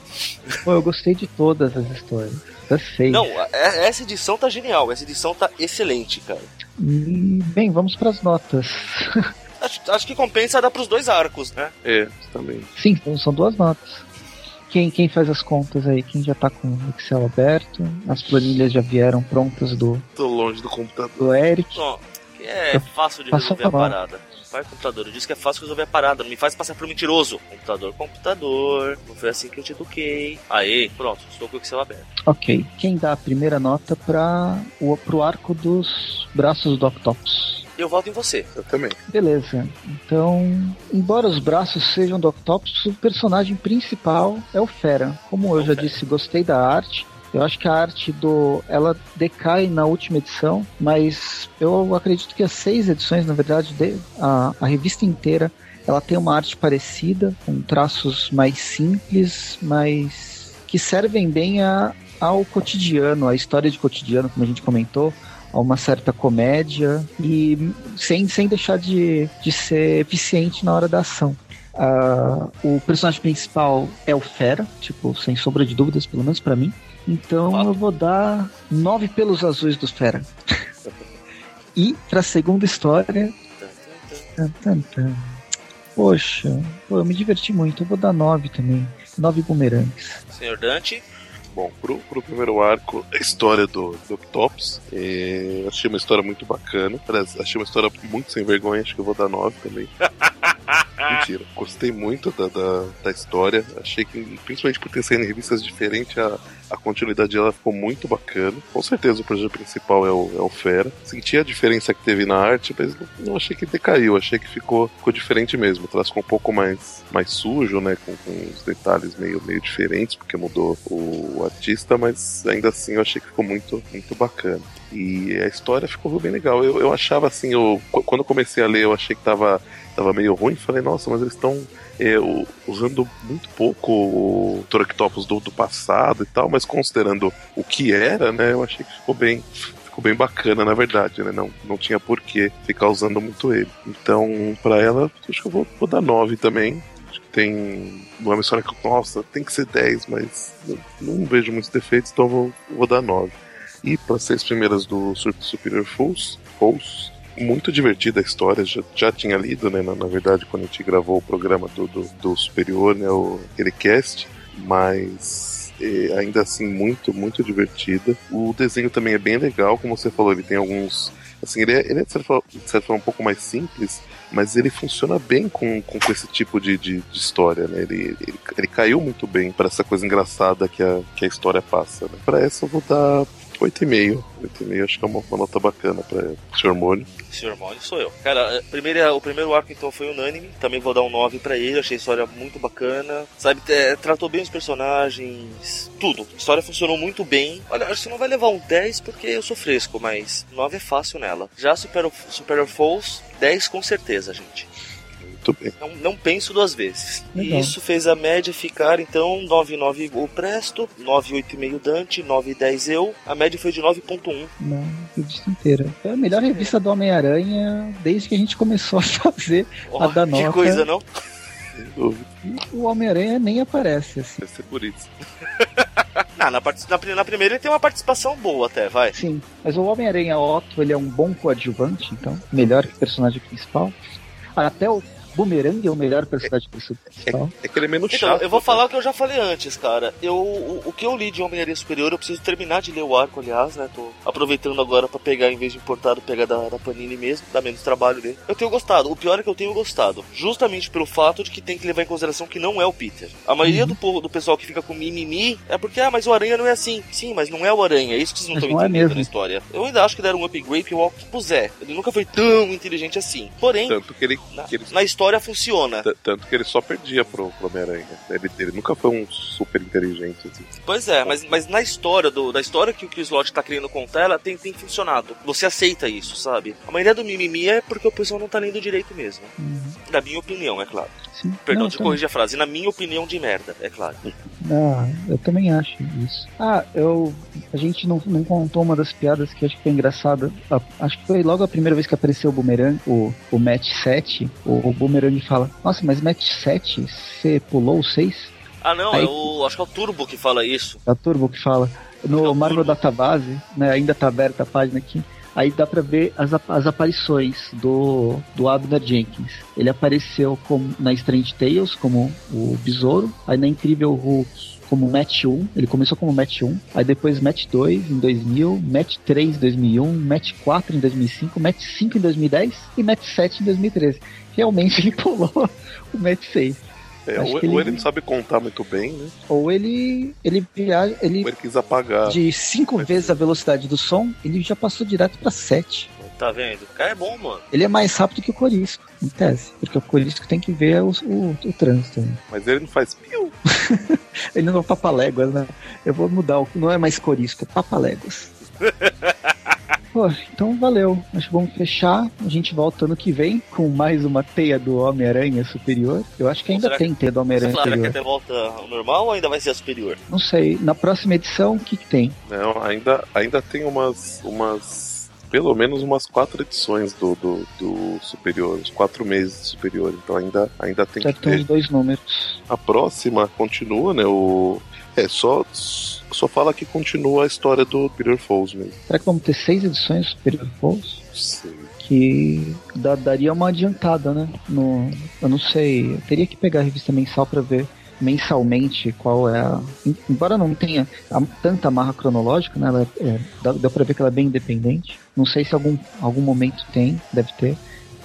Pô, eu gostei de todas as histórias. Perfeito. Não, é, essa edição tá genial. Essa edição tá excelente, cara. E, bem, vamos para as notas. Acho, acho, que compensa dar pros dois arcos, né? É, também. Sim, então são duas notas. Quem, quem faz as contas aí? Quem já tá com o Excel aberto? As planilhas já vieram prontas do. Tô longe do computador. Do Eric. Ó, é fácil de resolver a parada. Vai, computador, eu disse que é fácil resolver a parada, não me faz passar por mentiroso. Computador, computador, não foi assim que eu te eduquei. Aí, pronto, estou com o Excel aberto. Ok, quem dá a primeira nota para o pro arco dos braços do Octopus? Eu voto em você. Eu também. Beleza. Então, embora os braços sejam do Octopus, o personagem principal é o Fera. Como eu já disse, gostei da arte. Eu acho que a arte do. ela decai na última edição, mas eu acredito que as seis edições, na verdade, de, a, a revista inteira, ela tem uma arte parecida, com traços mais simples, mas que servem bem a, ao cotidiano, à história de cotidiano, como a gente comentou, a uma certa comédia e sem, sem deixar de, de ser eficiente na hora da ação. Uh, o personagem principal é o Fera, tipo, sem sombra de dúvidas, pelo menos para mim. Então eu vou dar nove pelos azuis do Fera. e pra segunda história. Tan, tan, tan. Poxa, pô, eu me diverti muito. Eu vou dar nove também. Nove bumerangues. Senhor Dante? Bom, pro, pro primeiro arco, a história do, do Octopus. É, achei uma história muito bacana. Achei uma história muito sem vergonha. Acho que eu vou dar nove também. Mentira. Gostei muito da, da, da, história. Achei que, principalmente por ter saído em revistas diferentes, a, a continuidade dela ficou muito bacana. Com certeza o projeto principal é o, é o Fera. Senti a diferença que teve na arte, mas não, não achei que decaiu. Achei que ficou, ficou diferente mesmo. Traz com um pouco mais, mais sujo, né? Com, com os detalhes meio, meio diferentes, porque mudou o artista, mas ainda assim eu achei que ficou muito, muito bacana. E a história ficou bem legal. Eu, eu achava assim, eu, quando eu comecei a ler, eu achei que tava, tava meio ruim. Falei, nossa, mas eles estão é, usando muito pouco o Toractopus do, do passado e tal, mas considerando o que era, né, eu achei que ficou bem ficou bem bacana, na verdade, né? Não, não tinha por que ficar usando muito ele. Então, para ela, acho que eu vou, vou dar 9 também. Acho que tem. Uma história que, nossa, tem que ser 10, mas não, não vejo muitos defeitos, então vou, vou dar 9. E para as seis primeiras do Superior Fools, Fools muito divertida a história, já, já tinha lido, né, na, na, verdade, quando a gente gravou o programa do, do, do Superior, né, o, aquele cast, mas é, ainda assim muito, muito divertida. O desenho também é bem legal, como você falou, ele tem alguns... Assim, ele é, ele é de, certa forma, de certa forma um pouco mais simples, mas ele funciona bem com, com, com esse tipo de, de, de história, né? Ele, ele, ele, caiu muito bem para essa coisa engraçada que a, que a história passa. Né? Para essa eu vou dar 8,5. 8,5 acho que é uma, uma nota bacana pra Sr. Hormônio. Sr. Hormônio sou eu. Cara, é, primeiro, o primeiro arco então foi unânime. Também vou dar um 9 pra ele. Achei a história muito bacana. Sabe, é, tratou bem os personagens. Tudo. A história funcionou muito bem. Olha, acho que não vai levar um 10 porque eu sou fresco, mas 9 é fácil nela. Já Super, Superior Falls, 10 com certeza, gente. Muito bem. Não, não penso duas vezes. Legal. E isso fez a média ficar, então, 9,9 o Presto, 9,8,5 Dante, 9,10 eu. A média foi de 9,1. Não, revista inteira. Foi a melhor revista do Homem-Aranha desde que a gente começou a fazer oh, a da nota. Que coisa, não? O Homem-Aranha nem aparece assim. Deve ser por isso. Não, na, na, na, primeira ele tem uma participação boa até, vai. Sim, mas o Homem-Aranha Otto, ele é um bom coadjuvante, então, melhor que o personagem principal. Até o Boomerang é o melhor personagem principal. É, é que ele é menos então, chato. Eu vou né? falar o que eu já falei antes, cara. Eu, o, o que eu li de Homem-Aranha Superior, eu preciso terminar de ler o arco, aliás, né? Tô aproveitando agora para pegar, em vez de importado, pegar da, da Panini mesmo, dá menos trabalho dele. Eu tenho gostado. O pior é que eu tenho gostado. Justamente pelo fato de que tem que levar em consideração que não é o Peter. A maioria uhum. do, do pessoal que fica com mimimi é porque, ah, mas o Aranha não é assim. Sim, mas não é o Aranha. É isso que vocês não estão é entendendo é na história. Eu ainda acho que deram um upgrade pro Walk pro Zé. Ele nunca foi tão inteligente assim. Porém, Tanto que ele, na, que ele... na história funciona. Tanto que ele só perdia pro, pro Homem-Aranha. Ele, ele, nunca foi um super inteligente. Assim. Pois é, mas, mas na história do, da história que o Chris Lott tá querendo contar, ela tem, tem funcionado. Você aceita isso, sabe? A maioria do mimimi é porque o pessoal não tá lendo direito mesmo. Uhum. Na minha opinião, é claro. Sim. Perdão não, de corrigir a frase. Na minha opinião de merda, é claro. Ah, eu também acho isso. Ah, eu. A gente não, não contou uma das piadas que acho que foi engraçada. Acho que foi logo a primeira vez que apareceu o Boomerang, o, o Match 7. O, o Boomerang fala: Nossa, mas Match 7, você pulou o 6? Ah, não, Aí, é o, acho que é o Turbo que fala isso. É o Turbo que fala. No é Marvel Database, né, ainda tá aberta a página aqui. Aí dá pra ver as, as aparições do, do Abner Jenkins. Ele apareceu como, na Strange Tales como o Besouro, aí na Incrível Hulk como Match 1, ele começou como Match 1, aí depois Match 2 em 2000, Match 3 em 2001, Match 4 em 2005, Match 5 em 2010 e Match 7 em 2013. Realmente ele pulou o Match 6. É, ou, ele... ou, ele... não sabe contar muito bem, né? Ou ele ele viaja, ele, ou ele quis apagar. De cinco vezes a velocidade do som, ele já passou direto para 7. Tá vendo? O cara é bom, mano. Ele é mais rápido que o Corisco, em tese. Porque o Corisco tem que ver o, o, o trânsito. Mas ele não faz piu. ele não é papaléguas, né? Eu vou mudar, não é mais Corisco, é papaléguas. Pô, então valeu. Acho que vamos fechar. A gente volta ano que vem com mais uma teia do Homem-Aranha Superior. Eu acho que ainda Será tem teia do Homem-Aranha Superior. Será que até volta ao normal ou ainda vai ser a superior? Não sei. Na próxima edição, o que, que tem? Não, ainda, ainda tem umas. umas pelo menos umas quatro edições do, do, do Superior, uns quatro meses do Superior, então ainda, ainda tem Já que ter. dois números. A próxima continua, né? O, é, só, só fala que continua a história do Superior Falls mesmo. Será que vamos ter seis edições do Superior Falls? Sim. Que dá, daria uma adiantada, né? No, eu não sei, eu teria que pegar a revista mensal para ver mensalmente qual é a. Embora não tenha tanta amarra cronológica, né? Ela é, dá, dá pra ver que ela é bem independente. Não sei se algum, algum momento tem, deve ter.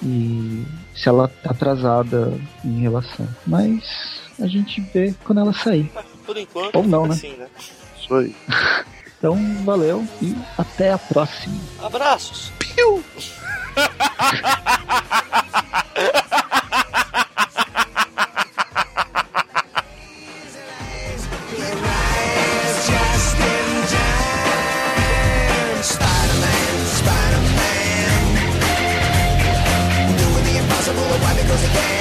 E se ela tá atrasada em relação. Mas a gente vê quando ela sair. Por enquanto, Ou não, né? assim, né? Isso aí. Então, valeu e até a próxima. Abraços. Piu! Because.